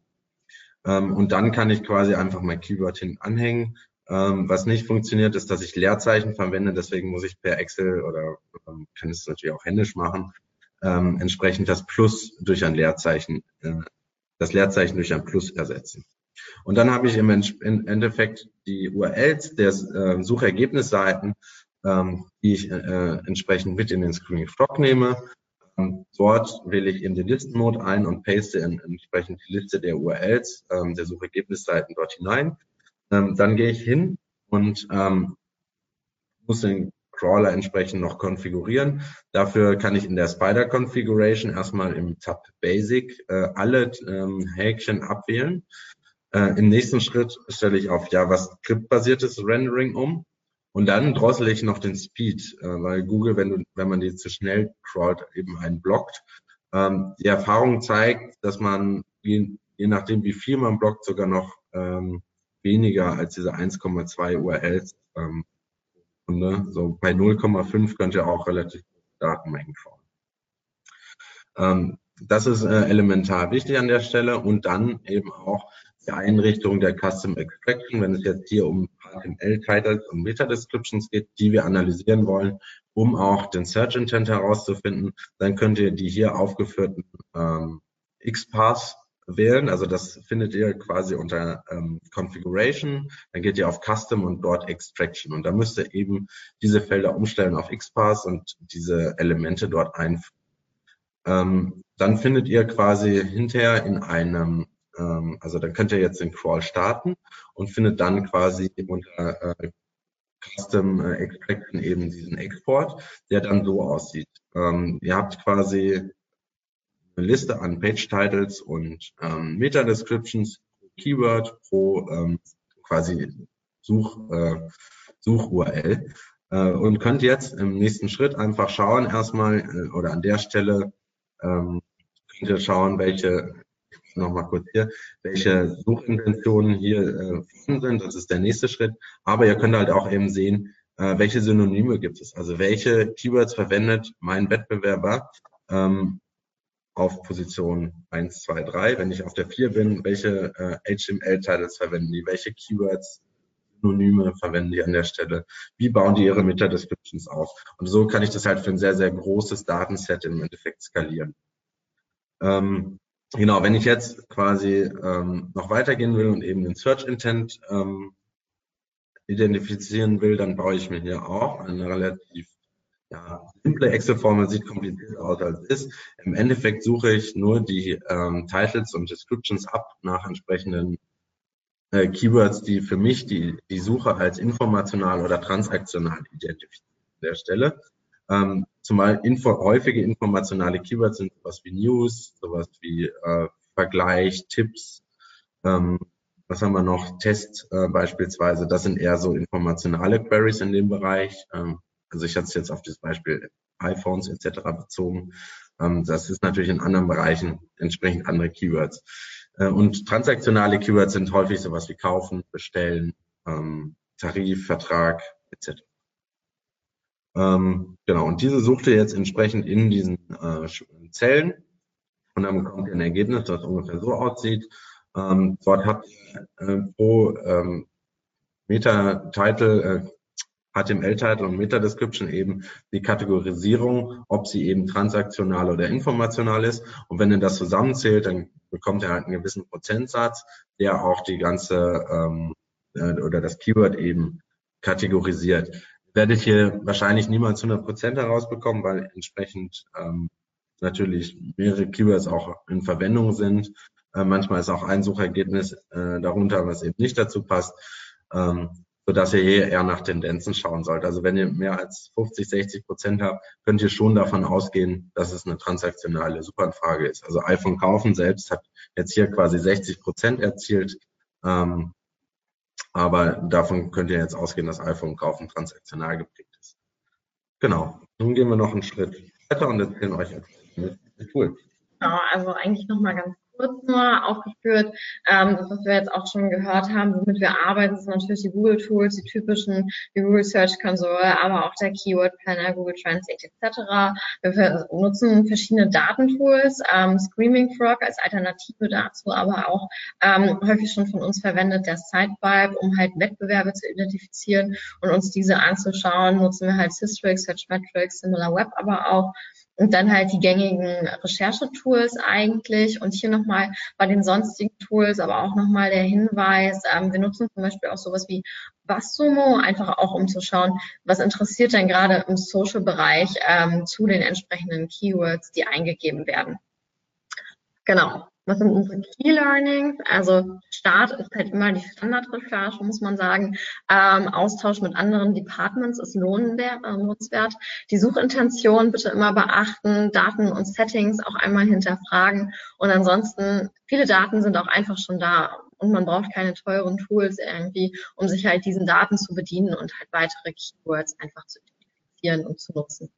Ähm, und dann kann ich quasi einfach mein Keyword hin anhängen ähm, was nicht funktioniert, ist, dass ich Leerzeichen verwende. Deswegen muss ich per Excel oder ähm, kann es natürlich auch händisch machen, ähm, entsprechend das Plus durch ein Leerzeichen, äh, das Leerzeichen durch ein Plus ersetzen. Und dann habe ich im Endeffekt die URLs der äh, Suchergebnisseiten, ähm, die ich äh, entsprechend mit in den Screening Frog nehme. Ähm, dort wähle ich in den Listenmode ein und paste entsprechend die Liste der URLs ähm, der Suchergebnisseiten dort hinein. Dann gehe ich hin und muss den Crawler entsprechend noch konfigurieren. Dafür kann ich in der Spider Configuration erstmal im Tab Basic äh, alle ähm, Häkchen abwählen. Äh, Im nächsten Schritt stelle ich auf JavaScript-basiertes Rendering um. Und dann drossel ich noch den Speed, äh, weil Google, wenn, du, wenn man die zu schnell crawlt, eben einen blockt. Ähm, die Erfahrung zeigt, dass man je, je nachdem, wie viel man blockt, sogar noch ähm, weniger als diese 1,2 URLs. Ähm, ne? So bei 0,5 könnt ihr auch relativ Datenmengen schauen. Ähm, das ist äh, elementar wichtig an der Stelle und dann eben auch die Einrichtung der Custom Extraction, wenn es jetzt hier um HTML-Titles und Meta-Descriptions geht, die wir analysieren wollen, um auch den Search Intent herauszufinden, dann könnt ihr die hier aufgeführten ähm, XPath wählen. Also das findet ihr quasi unter ähm, Configuration. Dann geht ihr auf Custom und dort Extraction. Und da müsst ihr eben diese Felder umstellen auf XPath und diese Elemente dort einfügen. Ähm, dann findet ihr quasi hinterher in einem, ähm, also dann könnt ihr jetzt den Crawl starten und findet dann quasi unter äh, Custom äh, Extraction eben diesen Export, der dann so aussieht. Ähm, ihr habt quasi eine Liste an Page-Titles und ähm, Meta-Descriptions, Keyword pro ähm, quasi Such, äh, Such-URL äh, und könnt jetzt im nächsten Schritt einfach schauen erstmal äh, oder an der Stelle ähm, könnt ihr schauen, welche nochmal kurz hier, welche Suchintentionen hier äh, sind. Das ist der nächste Schritt. Aber ihr könnt halt auch eben sehen, äh, welche Synonyme gibt es. Also welche Keywords verwendet mein Wettbewerber ähm, auf Position 1, 2, 3. Wenn ich auf der 4 bin, welche äh, HTML-Titles verwenden die? Welche Keywords Synonyme verwenden die an der Stelle? Wie bauen die ihre Meta-Descriptions auf? Und so kann ich das halt für ein sehr, sehr großes Datenset im Endeffekt skalieren. Ähm, genau, wenn ich jetzt quasi ähm, noch weitergehen will und eben den Search Intent ähm, identifizieren will, dann baue ich mir hier auch eine relativ ja, simple Excel-Formel, sieht kompliziert aus als ist. Im Endeffekt suche ich nur die ähm, Titles und Descriptions ab nach entsprechenden äh, Keywords, die für mich die, die Suche als informational oder transaktional identifizieren an der Stelle. Ähm, zumal info, häufige informationale Keywords sind sowas wie News, sowas wie äh, Vergleich, Tipps, ähm, was haben wir noch? Test äh, beispielsweise. Das sind eher so informationale Queries in dem Bereich. Ähm, also ich hatte es jetzt auf das Beispiel iPhones etc. bezogen. Ähm, das ist natürlich in anderen Bereichen entsprechend andere Keywords. Äh, und transaktionale Keywords sind häufig sowas wie kaufen, bestellen, ähm, Tarif, Vertrag etc. Ähm, genau, und diese sucht ihr jetzt entsprechend in diesen äh, Zellen und dann bekommt ihr ein Ergebnis, das ungefähr so aussieht. Ähm, dort habt ihr äh, pro ähm, Meta-Title, äh, HTML-Title und Meta-Description eben die Kategorisierung, ob sie eben transaktional oder informational ist. Und wenn ihr das zusammenzählt, dann bekommt ihr halt einen gewissen Prozentsatz, der auch die ganze ähm, äh, oder das Keyword eben kategorisiert werde ich hier wahrscheinlich niemals 100 Prozent herausbekommen, weil entsprechend ähm, natürlich mehrere Keywords auch in Verwendung sind. Äh, manchmal ist auch ein Suchergebnis äh, darunter, was eben nicht dazu passt, ähm, sodass ihr hier eher nach Tendenzen schauen sollt. Also wenn ihr mehr als 50, 60 Prozent habt, könnt ihr schon davon ausgehen, dass es eine transaktionale Suchanfrage ist. Also iPhone kaufen selbst hat jetzt hier quasi 60 Prozent erzielt. Ähm, aber davon könnt ihr jetzt ausgehen, dass iPhone-Kaufen transaktional geprägt ist. Genau. Nun gehen wir noch einen Schritt weiter und erzählen euch etwas mit Tool. Genau, also eigentlich nochmal ganz kurz nur aufgeführt. Ähm, das, was wir jetzt auch schon gehört haben, womit wir arbeiten, sind natürlich die Google Tools, die typischen, die Google Search Console, aber auch der Keyword Planner, Google Translate etc. Wir nutzen verschiedene Datentools, ähm, Screaming Frog als Alternative dazu, aber auch ähm, häufig schon von uns verwendet der Sidevibe, um halt Wettbewerbe zu identifizieren und uns diese anzuschauen. Nutzen wir halt Systrix, Searchmetrics, SimilarWeb aber auch und dann halt die gängigen Recherchetools eigentlich. Und hier nochmal bei den sonstigen Tools, aber auch nochmal der Hinweis, ähm, wir nutzen zum Beispiel auch sowas wie Bassumo, einfach auch um zu schauen, was interessiert denn gerade im Social-Bereich ähm, zu den entsprechenden Keywords, die eingegeben werden. Genau. Was sind unsere Key Learnings? Also Start ist halt immer die Standardrecherche, muss man sagen. Ähm, Austausch mit anderen Departments ist lohnenswert, äh. Die Suchintention bitte immer beachten, Daten und Settings auch einmal hinterfragen. Und ansonsten, viele Daten sind auch einfach schon da. Und man braucht keine teuren Tools irgendwie, um sich halt diesen Daten zu bedienen und halt weitere Keywords einfach zu identifizieren und zu nutzen.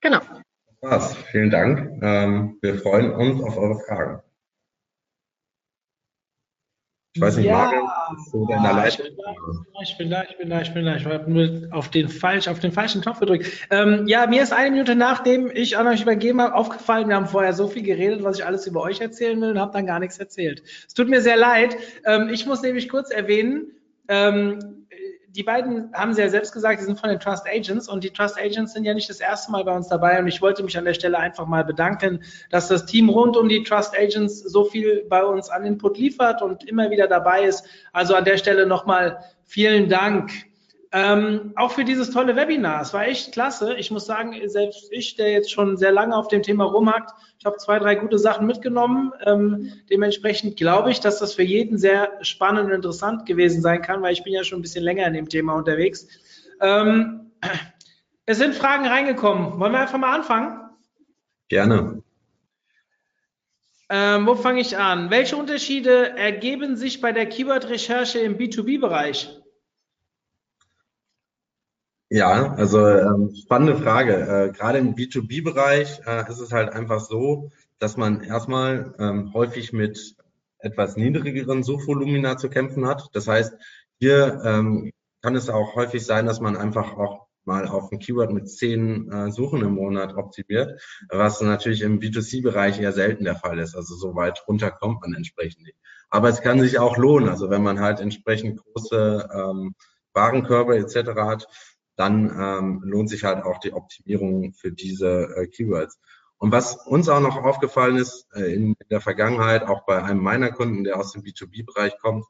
Genau war's. Vielen Dank. Ähm, wir freuen uns auf eure Fragen. Ich weiß nicht, ja, Marvin, bist du in der Leitung? Ich bin da, ich bin da, ich bin da. Ich habe nur auf den, falsch, auf den falschen Knopf gedrückt. Ähm, ja, mir ist eine Minute nachdem ich an euch übergeben habe, aufgefallen, wir haben vorher so viel geredet, was ich alles über euch erzählen will und habe dann gar nichts erzählt. Es tut mir sehr leid. Ähm, ich muss nämlich kurz erwähnen, ähm, die beiden haben sie ja selbst gesagt, die sind von den Trust Agents und die Trust Agents sind ja nicht das erste Mal bei uns dabei und ich wollte mich an der Stelle einfach mal bedanken, dass das Team rund um die Trust Agents so viel bei uns an Input liefert und immer wieder dabei ist. Also an der Stelle nochmal vielen Dank. Ähm, auch für dieses tolle Webinar. Es war echt klasse. Ich muss sagen, selbst ich, der jetzt schon sehr lange auf dem Thema rumhackt, ich habe zwei, drei gute Sachen mitgenommen. Ähm, dementsprechend glaube ich, dass das für jeden sehr spannend und interessant gewesen sein kann, weil ich bin ja schon ein bisschen länger in dem Thema unterwegs. Ähm, es sind Fragen reingekommen. Wollen wir einfach mal anfangen? Gerne. Ähm, wo fange ich an? Welche Unterschiede ergeben sich bei der Keyword-Recherche im B2B-Bereich? Ja, also ähm, spannende Frage. Äh, Gerade im B2B-Bereich äh, ist es halt einfach so, dass man erstmal ähm, häufig mit etwas niedrigeren Suchvolumina zu kämpfen hat. Das heißt, hier ähm, kann es auch häufig sein, dass man einfach auch mal auf ein Keyword mit zehn äh, Suchen im Monat optimiert, was natürlich im B2C-Bereich eher selten der Fall ist. Also so weit runter kommt man entsprechend nicht. Aber es kann sich auch lohnen. Also wenn man halt entsprechend große ähm, Warenkörbe etc. hat, dann ähm, lohnt sich halt auch die Optimierung für diese äh, Keywords. Und was uns auch noch aufgefallen ist äh, in der Vergangenheit, auch bei einem meiner Kunden, der aus dem B2B-Bereich kommt,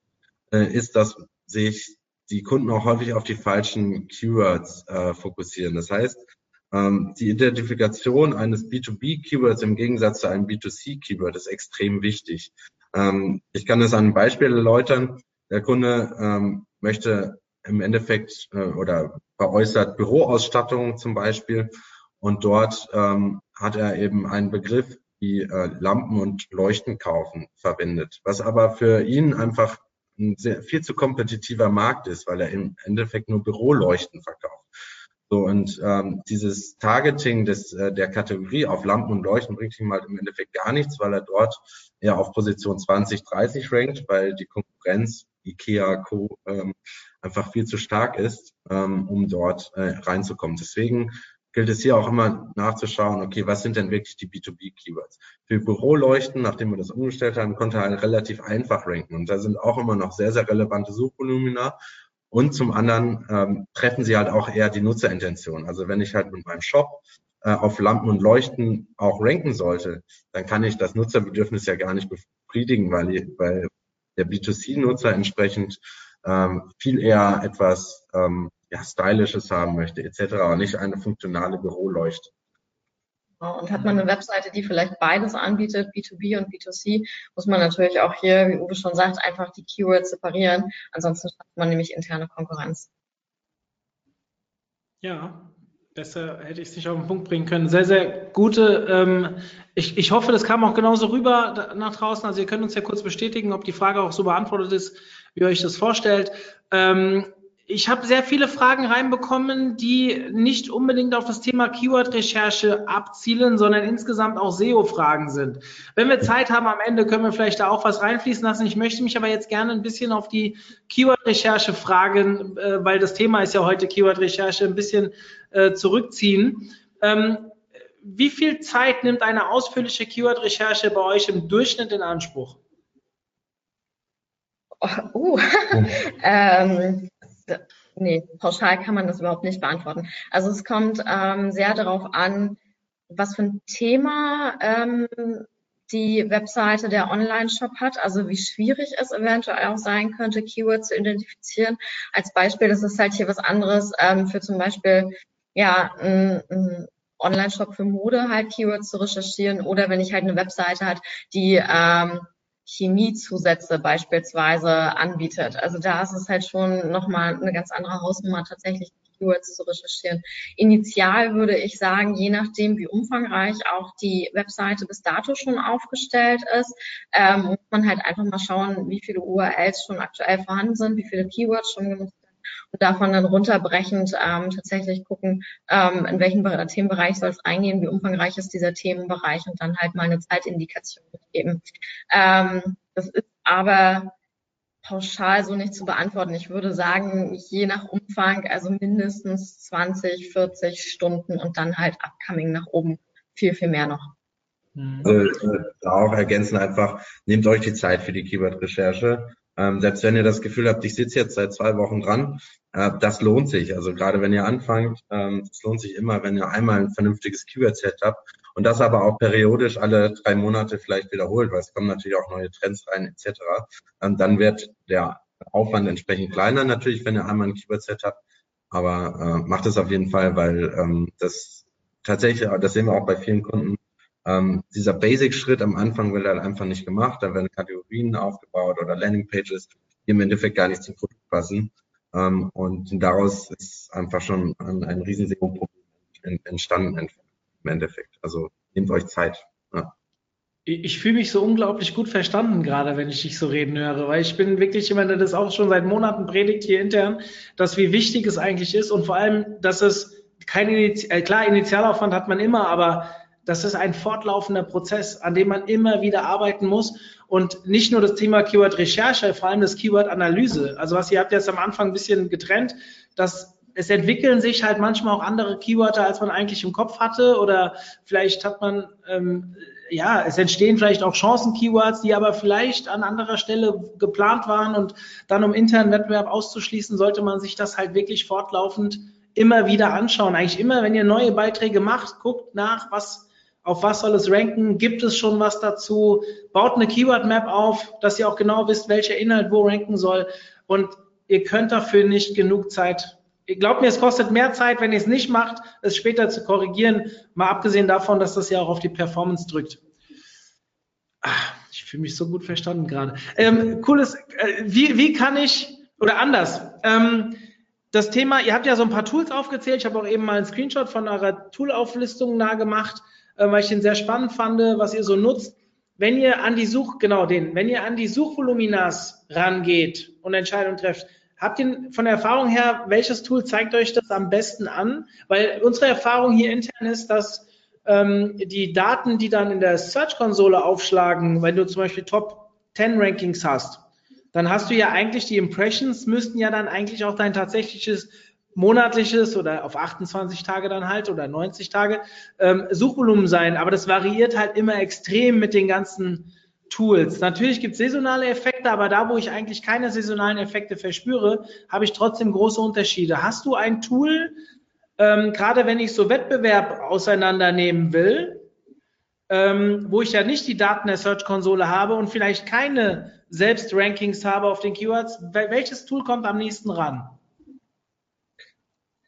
äh, ist, dass sich die Kunden auch häufig auf die falschen Keywords äh, fokussieren. Das heißt, ähm, die Identifikation eines B2B-Keywords im Gegensatz zu einem B2C-Keyword ist extrem wichtig. Ähm, ich kann das an einem Beispiel erläutern. Der Kunde ähm, möchte im Endeffekt äh, oder veräußert Büroausstattung zum Beispiel und dort ähm, hat er eben einen Begriff wie äh, Lampen und Leuchten kaufen verwendet, was aber für ihn einfach ein sehr, viel zu kompetitiver Markt ist, weil er im Endeffekt nur Büroleuchten verkauft. So, und ähm, dieses Targeting des, äh, der Kategorie auf Lampen und Leuchten bringt ihm halt im Endeffekt gar nichts, weil er dort eher auf Position 20, 30 rankt, weil die Konkurrenz, IKEA, Co. Ähm, einfach viel zu stark ist, ähm, um dort äh, reinzukommen. Deswegen gilt es hier auch immer nachzuschauen, okay, was sind denn wirklich die B2B-Keywords? Für Büroleuchten, nachdem wir das umgestellt haben, konnte er relativ einfach ranken. Und da sind auch immer noch sehr, sehr relevante Suchvolumina. Und zum anderen ähm, treffen sie halt auch eher die Nutzerintention. Also wenn ich halt mit meinem Shop äh, auf Lampen und Leuchten auch ranken sollte, dann kann ich das Nutzerbedürfnis ja gar nicht befriedigen, weil, weil der B2C-Nutzer entsprechend ähm, viel eher etwas ähm, ja, Stylisches haben möchte, etc. Und nicht eine funktionale Büroleuchte. Und hat man eine Webseite, die vielleicht beides anbietet, B2B und B2C, muss man natürlich auch hier, wie Uwe schon sagt, einfach die Keywords separieren. Ansonsten schafft man nämlich interne Konkurrenz. Ja, besser hätte ich es nicht auf den Punkt bringen können. Sehr, sehr gute. Ähm, ich, ich hoffe, das kam auch genauso rüber nach draußen. Also ihr könnt uns ja kurz bestätigen, ob die Frage auch so beantwortet ist, wie ihr euch das vorstellt. Ähm, ich habe sehr viele Fragen reinbekommen, die nicht unbedingt auf das Thema Keyword-Recherche abzielen, sondern insgesamt auch SEO-Fragen sind. Wenn wir Zeit haben am Ende, können wir vielleicht da auch was reinfließen lassen. Ich möchte mich aber jetzt gerne ein bisschen auf die Keyword-Recherche fragen, äh, weil das Thema ist ja heute Keyword-Recherche, ein bisschen äh, zurückziehen. Ähm, wie viel Zeit nimmt eine ausführliche Keyword-Recherche bei euch im Durchschnitt in Anspruch? Oh, uh. ähm, nee, pauschal kann man das überhaupt nicht beantworten. Also es kommt ähm, sehr darauf an, was für ein Thema ähm, die Webseite der Online-Shop hat, also wie schwierig es eventuell auch sein könnte, Keywords zu identifizieren. Als Beispiel, das ist halt hier was anderes ähm, für zum Beispiel ja ein, ein Online-Shop für Mode halt Keywords zu recherchieren oder wenn ich halt eine Webseite hat, die ähm, Chemiezusätze beispielsweise anbietet. Also da ist es halt schon nochmal eine ganz andere Hausnummer, tatsächlich Keywords zu recherchieren. Initial würde ich sagen, je nachdem, wie umfangreich auch die Webseite bis dato schon aufgestellt ist, ähm, muss man halt einfach mal schauen, wie viele URLs schon aktuell vorhanden sind, wie viele Keywords schon genutzt und davon dann runterbrechend ähm, tatsächlich gucken, ähm, in welchen Themenbereich soll es eingehen, wie umfangreich ist dieser Themenbereich und dann halt mal eine Zeitindikation mitgeben. Ähm, das ist aber pauschal so nicht zu beantworten. Ich würde sagen, je nach Umfang, also mindestens 20, 40 Stunden und dann halt upcoming nach oben viel, viel mehr noch. Also, äh, da auch ergänzen einfach, nehmt euch die Zeit für die Keyword-Recherche. Ähm, selbst wenn ihr das Gefühl habt, ich sitze jetzt seit zwei Wochen dran, äh, das lohnt sich. Also gerade wenn ihr anfangt, ähm, das lohnt sich immer, wenn ihr einmal ein vernünftiges Keyword-Set habt und das aber auch periodisch alle drei Monate vielleicht wiederholt, weil es kommen natürlich auch neue Trends rein etc. Ähm, dann wird der Aufwand entsprechend kleiner natürlich, wenn ihr einmal ein Keyword-Set habt. Aber äh, macht es auf jeden Fall, weil ähm, das tatsächlich, das sehen wir auch bei vielen Kunden, ähm, dieser Basic-Schritt am Anfang wird halt einfach nicht gemacht. Da werden Kategorien aufgebaut oder Landing-Pages, die im Endeffekt gar nicht zum Produkt passen. Ähm, und daraus ist einfach schon ein, ein Risikoproblem entstanden im Endeffekt. Also nehmt euch Zeit. Ja. Ich, fühle mich so unglaublich gut verstanden, gerade wenn ich dich so reden höre, weil ich bin wirklich jemand, der das auch schon seit Monaten predigt hier intern, dass wie wichtig es eigentlich ist und vor allem, dass es kein äh, klar, Initialaufwand hat man immer, aber das ist ein fortlaufender Prozess, an dem man immer wieder arbeiten muss. Und nicht nur das Thema Keyword-Recherche, vor allem das Keyword-Analyse. Also was ihr habt jetzt am Anfang ein bisschen getrennt, dass es entwickeln sich halt manchmal auch andere Keywörter, als man eigentlich im Kopf hatte. Oder vielleicht hat man, ähm, ja, es entstehen vielleicht auch Chancen-Keywords, die aber vielleicht an anderer Stelle geplant waren. Und dann, um internen Wettbewerb auszuschließen, sollte man sich das halt wirklich fortlaufend immer wieder anschauen. Eigentlich immer, wenn ihr neue Beiträge macht, guckt nach, was auf was soll es ranken, gibt es schon was dazu, baut eine Keyword-Map auf, dass ihr auch genau wisst, welcher Inhalt wo ranken soll und ihr könnt dafür nicht genug Zeit. Glaubt mir, es kostet mehr Zeit, wenn ihr es nicht macht, es später zu korrigieren, mal abgesehen davon, dass das ja auch auf die Performance drückt. Ach, ich fühle mich so gut verstanden gerade. Ähm, cooles, äh, wie, wie kann ich, oder anders, ähm, das Thema, ihr habt ja so ein paar Tools aufgezählt, ich habe auch eben mal einen Screenshot von eurer Tool-Auflistung nah gemacht weil ich den sehr spannend fand, was ihr so nutzt. Wenn ihr an die Such, genau den, wenn ihr an die Suchvoluminas rangeht und Entscheidungen trefft, habt ihr von der Erfahrung her, welches Tool zeigt euch das am besten an? Weil unsere Erfahrung hier intern ist, dass ähm, die Daten, die dann in der Search-Konsole aufschlagen, wenn du zum Beispiel Top 10 Rankings hast, dann hast du ja eigentlich die Impressions, müssten ja dann eigentlich auch dein tatsächliches monatliches oder auf 28 Tage dann halt oder 90 Tage ähm, Suchvolumen sein. Aber das variiert halt immer extrem mit den ganzen Tools. Natürlich gibt es saisonale Effekte, aber da, wo ich eigentlich keine saisonalen Effekte verspüre, habe ich trotzdem große Unterschiede. Hast du ein Tool, ähm, gerade wenn ich so Wettbewerb auseinandernehmen will, ähm, wo ich ja nicht die Daten der Search-Konsole habe und vielleicht keine Selbst-Rankings habe auf den Keywords, welches Tool kommt am nächsten ran?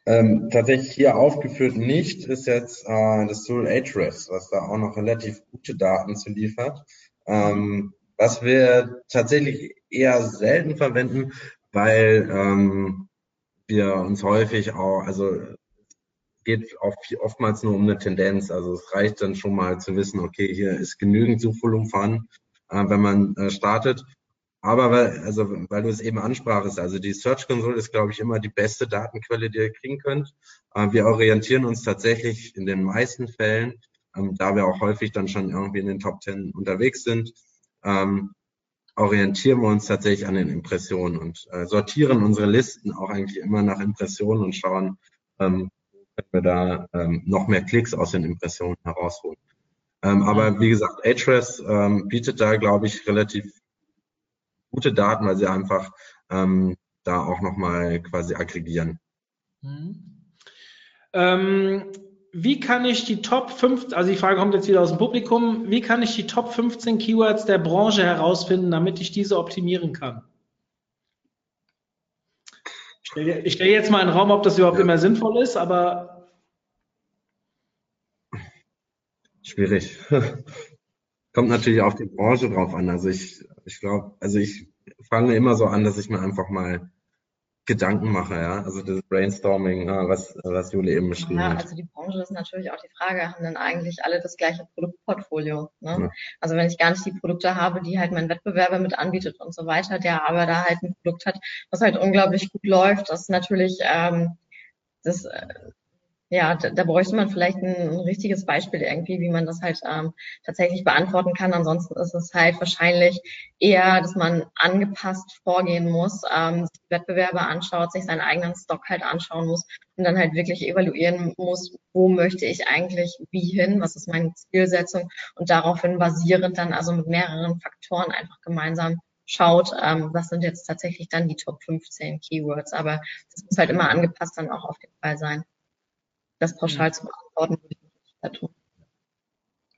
Ähm, tatsächlich hier aufgeführt nicht ist jetzt äh, das Tool Ahrefs, was da auch noch relativ gute Daten zu liefert. Ähm, was wir tatsächlich eher selten verwenden, weil ähm, wir uns häufig auch, also geht auch oftmals nur um eine Tendenz. Also es reicht dann schon mal zu wissen, okay, hier ist genügend Suchvolumen vorhanden, äh, wenn man äh, startet. Aber weil, also, weil du es eben ansprachst, also die Search Console ist, glaube ich, immer die beste Datenquelle, die ihr kriegen könnt. Äh, wir orientieren uns tatsächlich in den meisten Fällen, ähm, da wir auch häufig dann schon irgendwie in den Top 10 unterwegs sind, ähm, orientieren wir uns tatsächlich an den Impressionen und äh, sortieren unsere Listen auch eigentlich immer nach Impressionen und schauen, ähm, können wir da noch mehr Klicks aus den Impressionen herausholen. Aber wie gesagt, Ahrefs bietet da, glaube ich, relativ gute Daten, weil sie einfach ähm, da auch nochmal quasi aggregieren. Mhm. Ähm, wie kann ich die Top 5, also die Frage kommt jetzt wieder aus dem Publikum, wie kann ich die Top 15 Keywords der Branche herausfinden, damit ich diese optimieren kann? Ich stelle, ich stelle jetzt mal in den Raum, ob das überhaupt ja. immer sinnvoll ist, aber. Schwierig. Kommt natürlich auf die Branche drauf an. Also ich ich glaube, also ich fange immer so an, dass ich mir einfach mal Gedanken mache, ja. Also das Brainstorming, was, was Jule eben beschrieben ja, hat. Also die Branche ist natürlich auch die Frage, haben denn eigentlich alle das gleiche Produktportfolio? Ne? Ja. Also wenn ich gar nicht die Produkte habe, die halt mein Wettbewerber mit anbietet und so weiter, der aber da halt ein Produkt hat, was halt unglaublich gut läuft, das natürlich ähm, das äh, ja, da, da bräuchte man vielleicht ein, ein, richtiges Beispiel irgendwie, wie man das halt ähm, tatsächlich beantworten kann. Ansonsten ist es halt wahrscheinlich eher, dass man angepasst vorgehen muss, ähm, sich Wettbewerbe anschaut, sich seinen eigenen Stock halt anschauen muss und dann halt wirklich evaluieren muss, wo möchte ich eigentlich wie hin, was ist meine Zielsetzung und daraufhin basierend dann also mit mehreren Faktoren einfach gemeinsam schaut, ähm, was sind jetzt tatsächlich dann die Top 15 Keywords. Aber das muss halt immer angepasst dann auch auf den Fall sein das pauschal mhm. zu beantworten, würde ich nicht tun.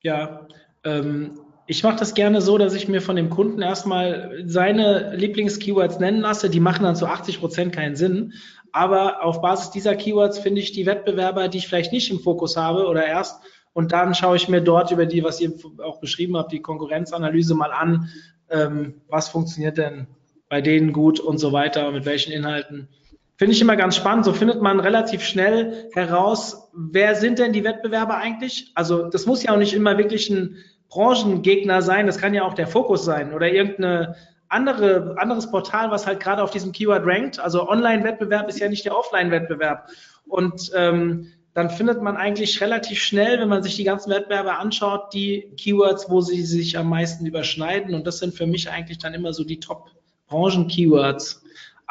Ja, ähm, ich mache das gerne so, dass ich mir von dem Kunden erstmal seine Lieblings-Keywords nennen lasse. Die machen dann zu 80 Prozent keinen Sinn. Aber auf Basis dieser Keywords finde ich die Wettbewerber, die ich vielleicht nicht im Fokus habe oder erst. Und dann schaue ich mir dort über die, was ihr auch beschrieben habt, die Konkurrenzanalyse mal an. Ähm, was funktioniert denn bei denen gut und so weiter, mit welchen Inhalten. Finde ich immer ganz spannend. So findet man relativ schnell heraus, wer sind denn die Wettbewerber eigentlich? Also das muss ja auch nicht immer wirklich ein Branchengegner sein, das kann ja auch der Fokus sein oder irgendeine andere, anderes Portal, was halt gerade auf diesem Keyword rankt. Also Online-Wettbewerb ist ja nicht der Offline-Wettbewerb. Und ähm, dann findet man eigentlich relativ schnell, wenn man sich die ganzen Wettbewerbe anschaut, die Keywords, wo sie sich am meisten überschneiden. Und das sind für mich eigentlich dann immer so die Top-Branchen-Keywords.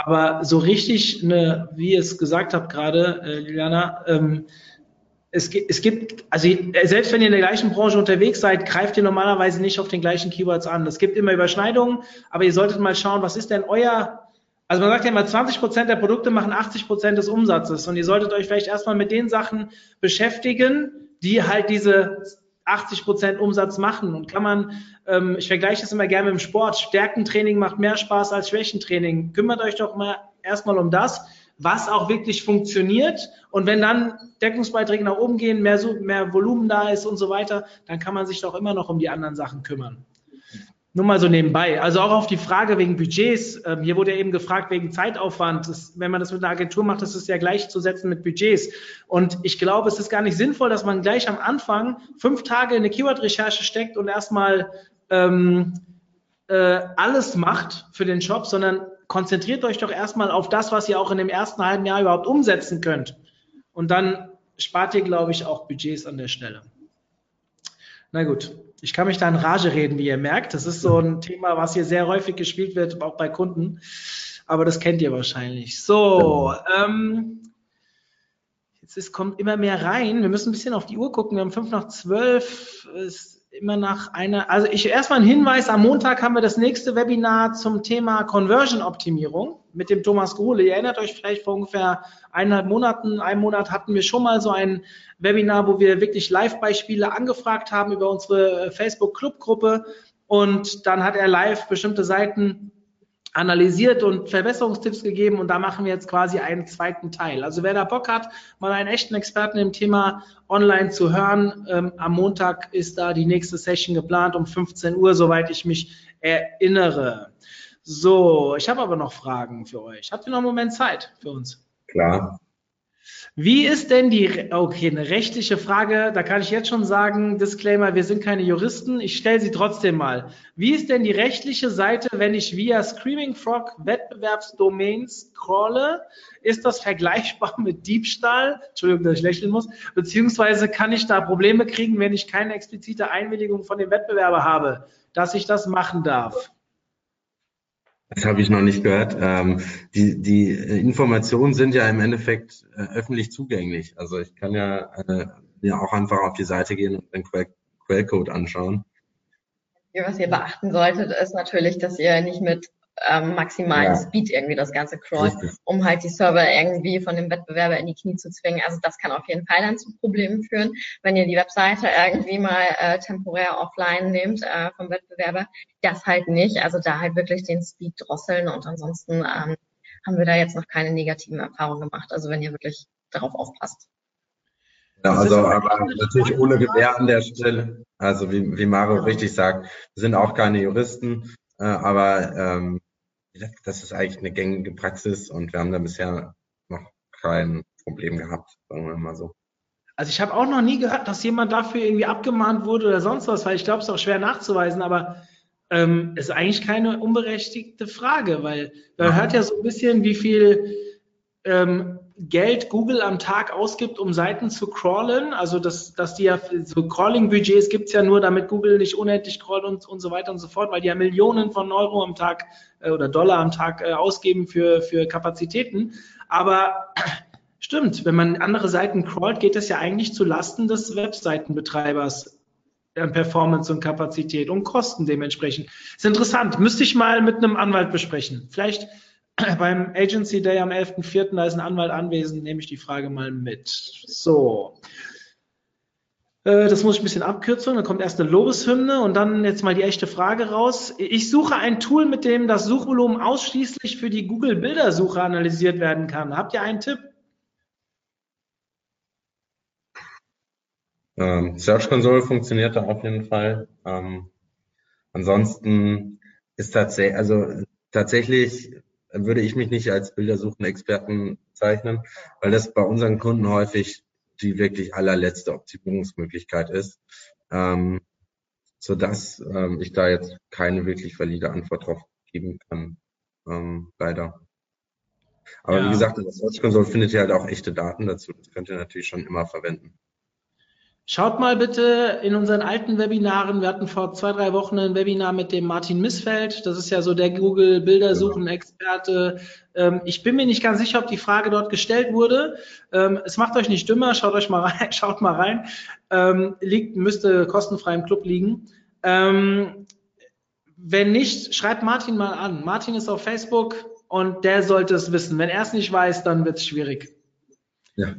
Aber so richtig, eine, wie ihr es gesagt habt gerade, äh, Liliana, ähm, es, es gibt, also selbst wenn ihr in der gleichen Branche unterwegs seid, greift ihr normalerweise nicht auf den gleichen Keywords an. Es gibt immer Überschneidungen, aber ihr solltet mal schauen, was ist denn euer, also man sagt ja immer, 20 Prozent der Produkte machen 80 Prozent des Umsatzes und ihr solltet euch vielleicht erstmal mit den Sachen beschäftigen, die halt diese 80 Prozent Umsatz machen. Und kann man, ähm, ich vergleiche das immer gerne mit dem Sport, Stärkentraining macht mehr Spaß als Schwächentraining. Kümmert euch doch mal erstmal um das was auch wirklich funktioniert. Und wenn dann Deckungsbeiträge nach oben gehen, mehr, mehr Volumen da ist und so weiter, dann kann man sich doch immer noch um die anderen Sachen kümmern. Nur mal so nebenbei. Also auch auf die Frage wegen Budgets. Ähm, hier wurde ja eben gefragt wegen Zeitaufwand. Das, wenn man das mit einer Agentur macht, ist ja gleichzusetzen mit Budgets. Und ich glaube, es ist gar nicht sinnvoll, dass man gleich am Anfang fünf Tage in eine Keyword-Recherche steckt und erstmal ähm, äh, alles macht für den Shop, sondern konzentriert euch doch erstmal auf das, was ihr auch in dem ersten halben Jahr überhaupt umsetzen könnt. Und dann spart ihr, glaube ich, auch Budgets an der Stelle. Na gut, ich kann mich da in Rage reden, wie ihr merkt. Das ist so ein Thema, was hier sehr häufig gespielt wird, auch bei Kunden. Aber das kennt ihr wahrscheinlich. So, ähm, jetzt ist, kommt immer mehr rein. Wir müssen ein bisschen auf die Uhr gucken. Wir haben fünf nach zwölf. Ist immer nach einer, also ich erstmal ein Hinweis, am Montag haben wir das nächste Webinar zum Thema Conversion-Optimierung mit dem Thomas Gruhle. Ihr erinnert euch vielleicht vor ungefähr eineinhalb Monaten, einem Monat hatten wir schon mal so ein Webinar, wo wir wirklich Live-Beispiele angefragt haben über unsere Facebook-Club-Gruppe und dann hat er live bestimmte Seiten analysiert und Verbesserungstipps gegeben und da machen wir jetzt quasi einen zweiten Teil. Also wer da Bock hat, mal einen echten Experten im Thema online zu hören, ähm, am Montag ist da die nächste Session geplant um 15 Uhr, soweit ich mich erinnere. So, ich habe aber noch Fragen für euch. Habt ihr noch einen Moment Zeit für uns? Klar. Wie ist denn die, okay, eine rechtliche Frage, da kann ich jetzt schon sagen, Disclaimer, wir sind keine Juristen, ich stelle sie trotzdem mal. Wie ist denn die rechtliche Seite, wenn ich via Screaming Frog Wettbewerbsdomains crawle? Ist das vergleichbar mit Diebstahl? Entschuldigung, dass ich lächeln muss. Beziehungsweise kann ich da Probleme kriegen, wenn ich keine explizite Einwilligung von dem Wettbewerber habe, dass ich das machen darf? Das habe ich noch nicht gehört. Ähm, die, die Informationen sind ja im Endeffekt äh, öffentlich zugänglich. Also ich kann ja, äh, ja auch einfach auf die Seite gehen und den Quell Quellcode anschauen. Was ihr beachten solltet, ist natürlich, dass ihr nicht mit ähm, maximalen ja. Speed irgendwie das Ganze crawlt, um halt die Server irgendwie von dem Wettbewerber in die Knie zu zwingen. Also das kann auf jeden Fall dann zu Problemen führen, wenn ihr die Webseite irgendwie mal äh, temporär offline nehmt äh, vom Wettbewerber. Das halt nicht. Also da halt wirklich den Speed drosseln und ansonsten ähm, haben wir da jetzt noch keine negativen Erfahrungen gemacht. Also wenn ihr wirklich darauf aufpasst. Ja, also aber natürlich ohne Gewehr an der Stelle. Also wie, wie Mario richtig sagt, wir sind auch keine Juristen. Äh, aber ähm, das ist eigentlich eine gängige Praxis und wir haben da bisher noch kein Problem gehabt, sagen wir mal so. Also ich habe auch noch nie gehört, dass jemand dafür irgendwie abgemahnt wurde oder sonst was, weil ich glaube, es ist auch schwer nachzuweisen, aber ähm, ist eigentlich keine unberechtigte Frage, weil man hört ja so ein bisschen, wie viel ähm, Geld Google am Tag ausgibt, um Seiten zu crawlen. Also dass, dass die ja so Crawling-Budgets gibt es ja nur, damit Google nicht unendlich crawlt und, und so weiter und so fort, weil die ja Millionen von Euro am Tag äh, oder Dollar am Tag äh, ausgeben für, für Kapazitäten. Aber stimmt, wenn man andere Seiten crawlt, geht das ja eigentlich zu Lasten des Webseitenbetreibers. Performance und Kapazität und Kosten dementsprechend. Ist interessant. Müsste ich mal mit einem Anwalt besprechen. Vielleicht beim Agency Day am 11.04., da ist ein Anwalt anwesend, nehme ich die Frage mal mit. So. Äh, das muss ich ein bisschen abkürzen. Dann kommt erst eine Lobeshymne und dann jetzt mal die echte Frage raus. Ich suche ein Tool, mit dem das Suchvolumen ausschließlich für die Google-Bildersuche analysiert werden kann. Habt ihr einen Tipp? Ähm, Search Console funktioniert da auf jeden Fall. Ähm, ansonsten ist tatsächlich, also tatsächlich würde ich mich nicht als Bildersuchen-Experten zeichnen, weil das bei unseren Kunden häufig die wirklich allerletzte Optimierungsmöglichkeit ist. Ähm, sodass ähm, ich da jetzt keine wirklich valide Antwort drauf geben kann. Ähm, leider. Aber Ja. wie gesagt, in der Search Console findet ihr halt auch echte Daten dazu. Das könnt ihr natürlich schon immer verwenden. Schaut mal bitte in unseren alten Webinaren. Wir hatten vor zwei, drei Wochen ein Webinar mit dem Martin Missfeld. Das ist ja so der Google Bildersuchen-Experte. Ähm, ich bin mir nicht ganz sicher, ob die Frage dort gestellt wurde. Ähm, es macht euch nicht dümmer. Schaut euch mal rein. Schaut mal rein. Ähm, liegt, müsste kostenfrei im Club liegen. Ähm, wenn nicht, schreibt Martin mal an. Martin ist auf Facebook und der sollte es wissen. Wenn er es nicht weiß, dann wird es schwierig. Ja.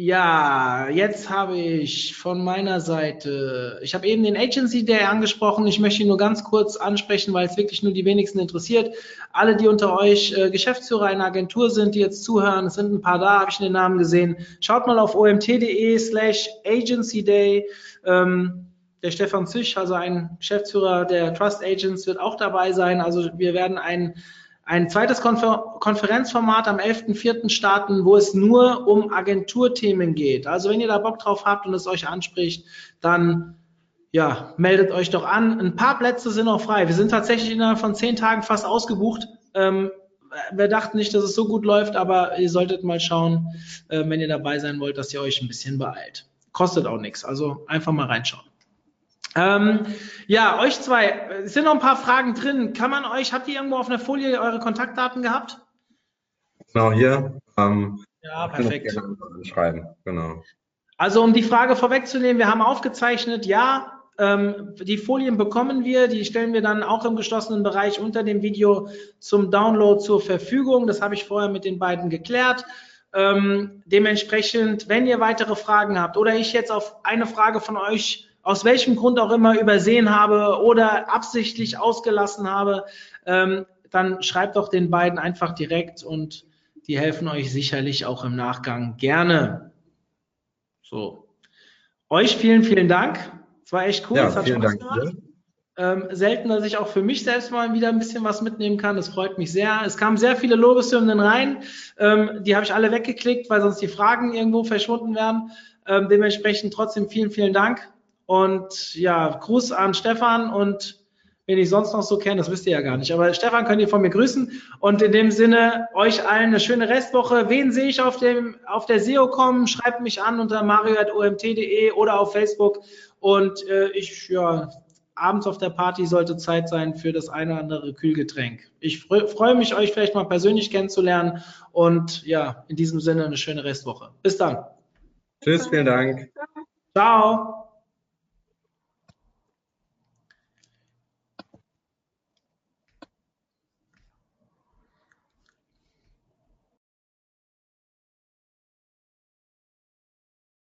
Ja, jetzt habe ich von meiner Seite, ich habe eben den Agency Day angesprochen. Ich möchte ihn nur ganz kurz ansprechen, weil es wirklich nur die wenigsten interessiert. Alle, die unter euch äh, Geschäftsführer einer Agentur sind, die jetzt zuhören, es sind ein paar da, habe ich den Namen gesehen. Schaut mal auf omt.de slash Agency Day. Ähm, der Stefan Zisch, also ein Geschäftsführer der Trust Agents, wird auch dabei sein. Also wir werden ein, ein zweites Konfer Konferenzformat am 11.04. starten, wo es nur um Agenturthemen geht. Also wenn ihr da Bock drauf habt und es euch anspricht, dann ja, meldet euch doch an. Ein paar Plätze sind noch frei. Wir sind tatsächlich innerhalb von zehn Tagen fast ausgebucht. Ähm, wir dachten nicht, dass es so gut läuft, aber ihr solltet mal schauen, äh, wenn ihr dabei sein wollt, dass ihr euch ein bisschen beeilt. Kostet auch nichts, also einfach mal reinschauen. Ähm, ja, euch zwei, es sind noch ein paar Fragen drin. Kann man euch, habt ihr irgendwo auf einer Folie eure Kontaktdaten gehabt? Genau hier. Ähm, Ja, perfekt. Schreiben, genau. Also um die Frage vorwegzunehmen, wir haben aufgezeichnet, ja, ähm, die Folien bekommen wir, die stellen wir dann auch im geschlossenen Bereich unter dem Video zum Download zur Verfügung. Das habe ich vorher mit den beiden geklärt. Ähm, dementsprechend, wenn ihr weitere Fragen habt oder ich jetzt auf eine Frage von euch aus welchem Grund auch immer übersehen habe oder absichtlich ausgelassen habe, ähm, dann schreibt doch den beiden einfach direkt und die helfen euch sicherlich auch im Nachgang gerne. So. Euch vielen, vielen Dank. Es war echt cool. Ja, es hat vielen Spaß Dank gemacht. dir. Ähm, selten, dass ich auch für mich selbst mal wieder ein bisschen was mitnehmen kann. Das freut mich sehr. Es kamen sehr viele Lobeshymnen rein. Ähm, die habe ich alle weggeklickt, weil sonst die Fragen irgendwo verschwunden wären. Ähm, dementsprechend trotzdem vielen, vielen Dank. Und ja, Gruß an Stefan und wen ich sonst noch so kenne, das wisst ihr ja gar nicht. Aber Stefan könnt ihr von mir grüßen. Und in dem Sinne, euch allen eine schöne Restwoche. Wen sehe ich auf, dem, auf der SEO kommen? Schreibt mich an unter mario.omt.de oder auf Facebook. Und äh, ich, ja, abends auf der Party sollte Zeit sein für das eine oder andere Kühlgetränk. Ich freu- freue mich, euch vielleicht mal persönlich kennenzulernen. Und ja, in diesem Sinne eine schöne Restwoche. Bis dann. Tschüss, vielen Dank. Ciao.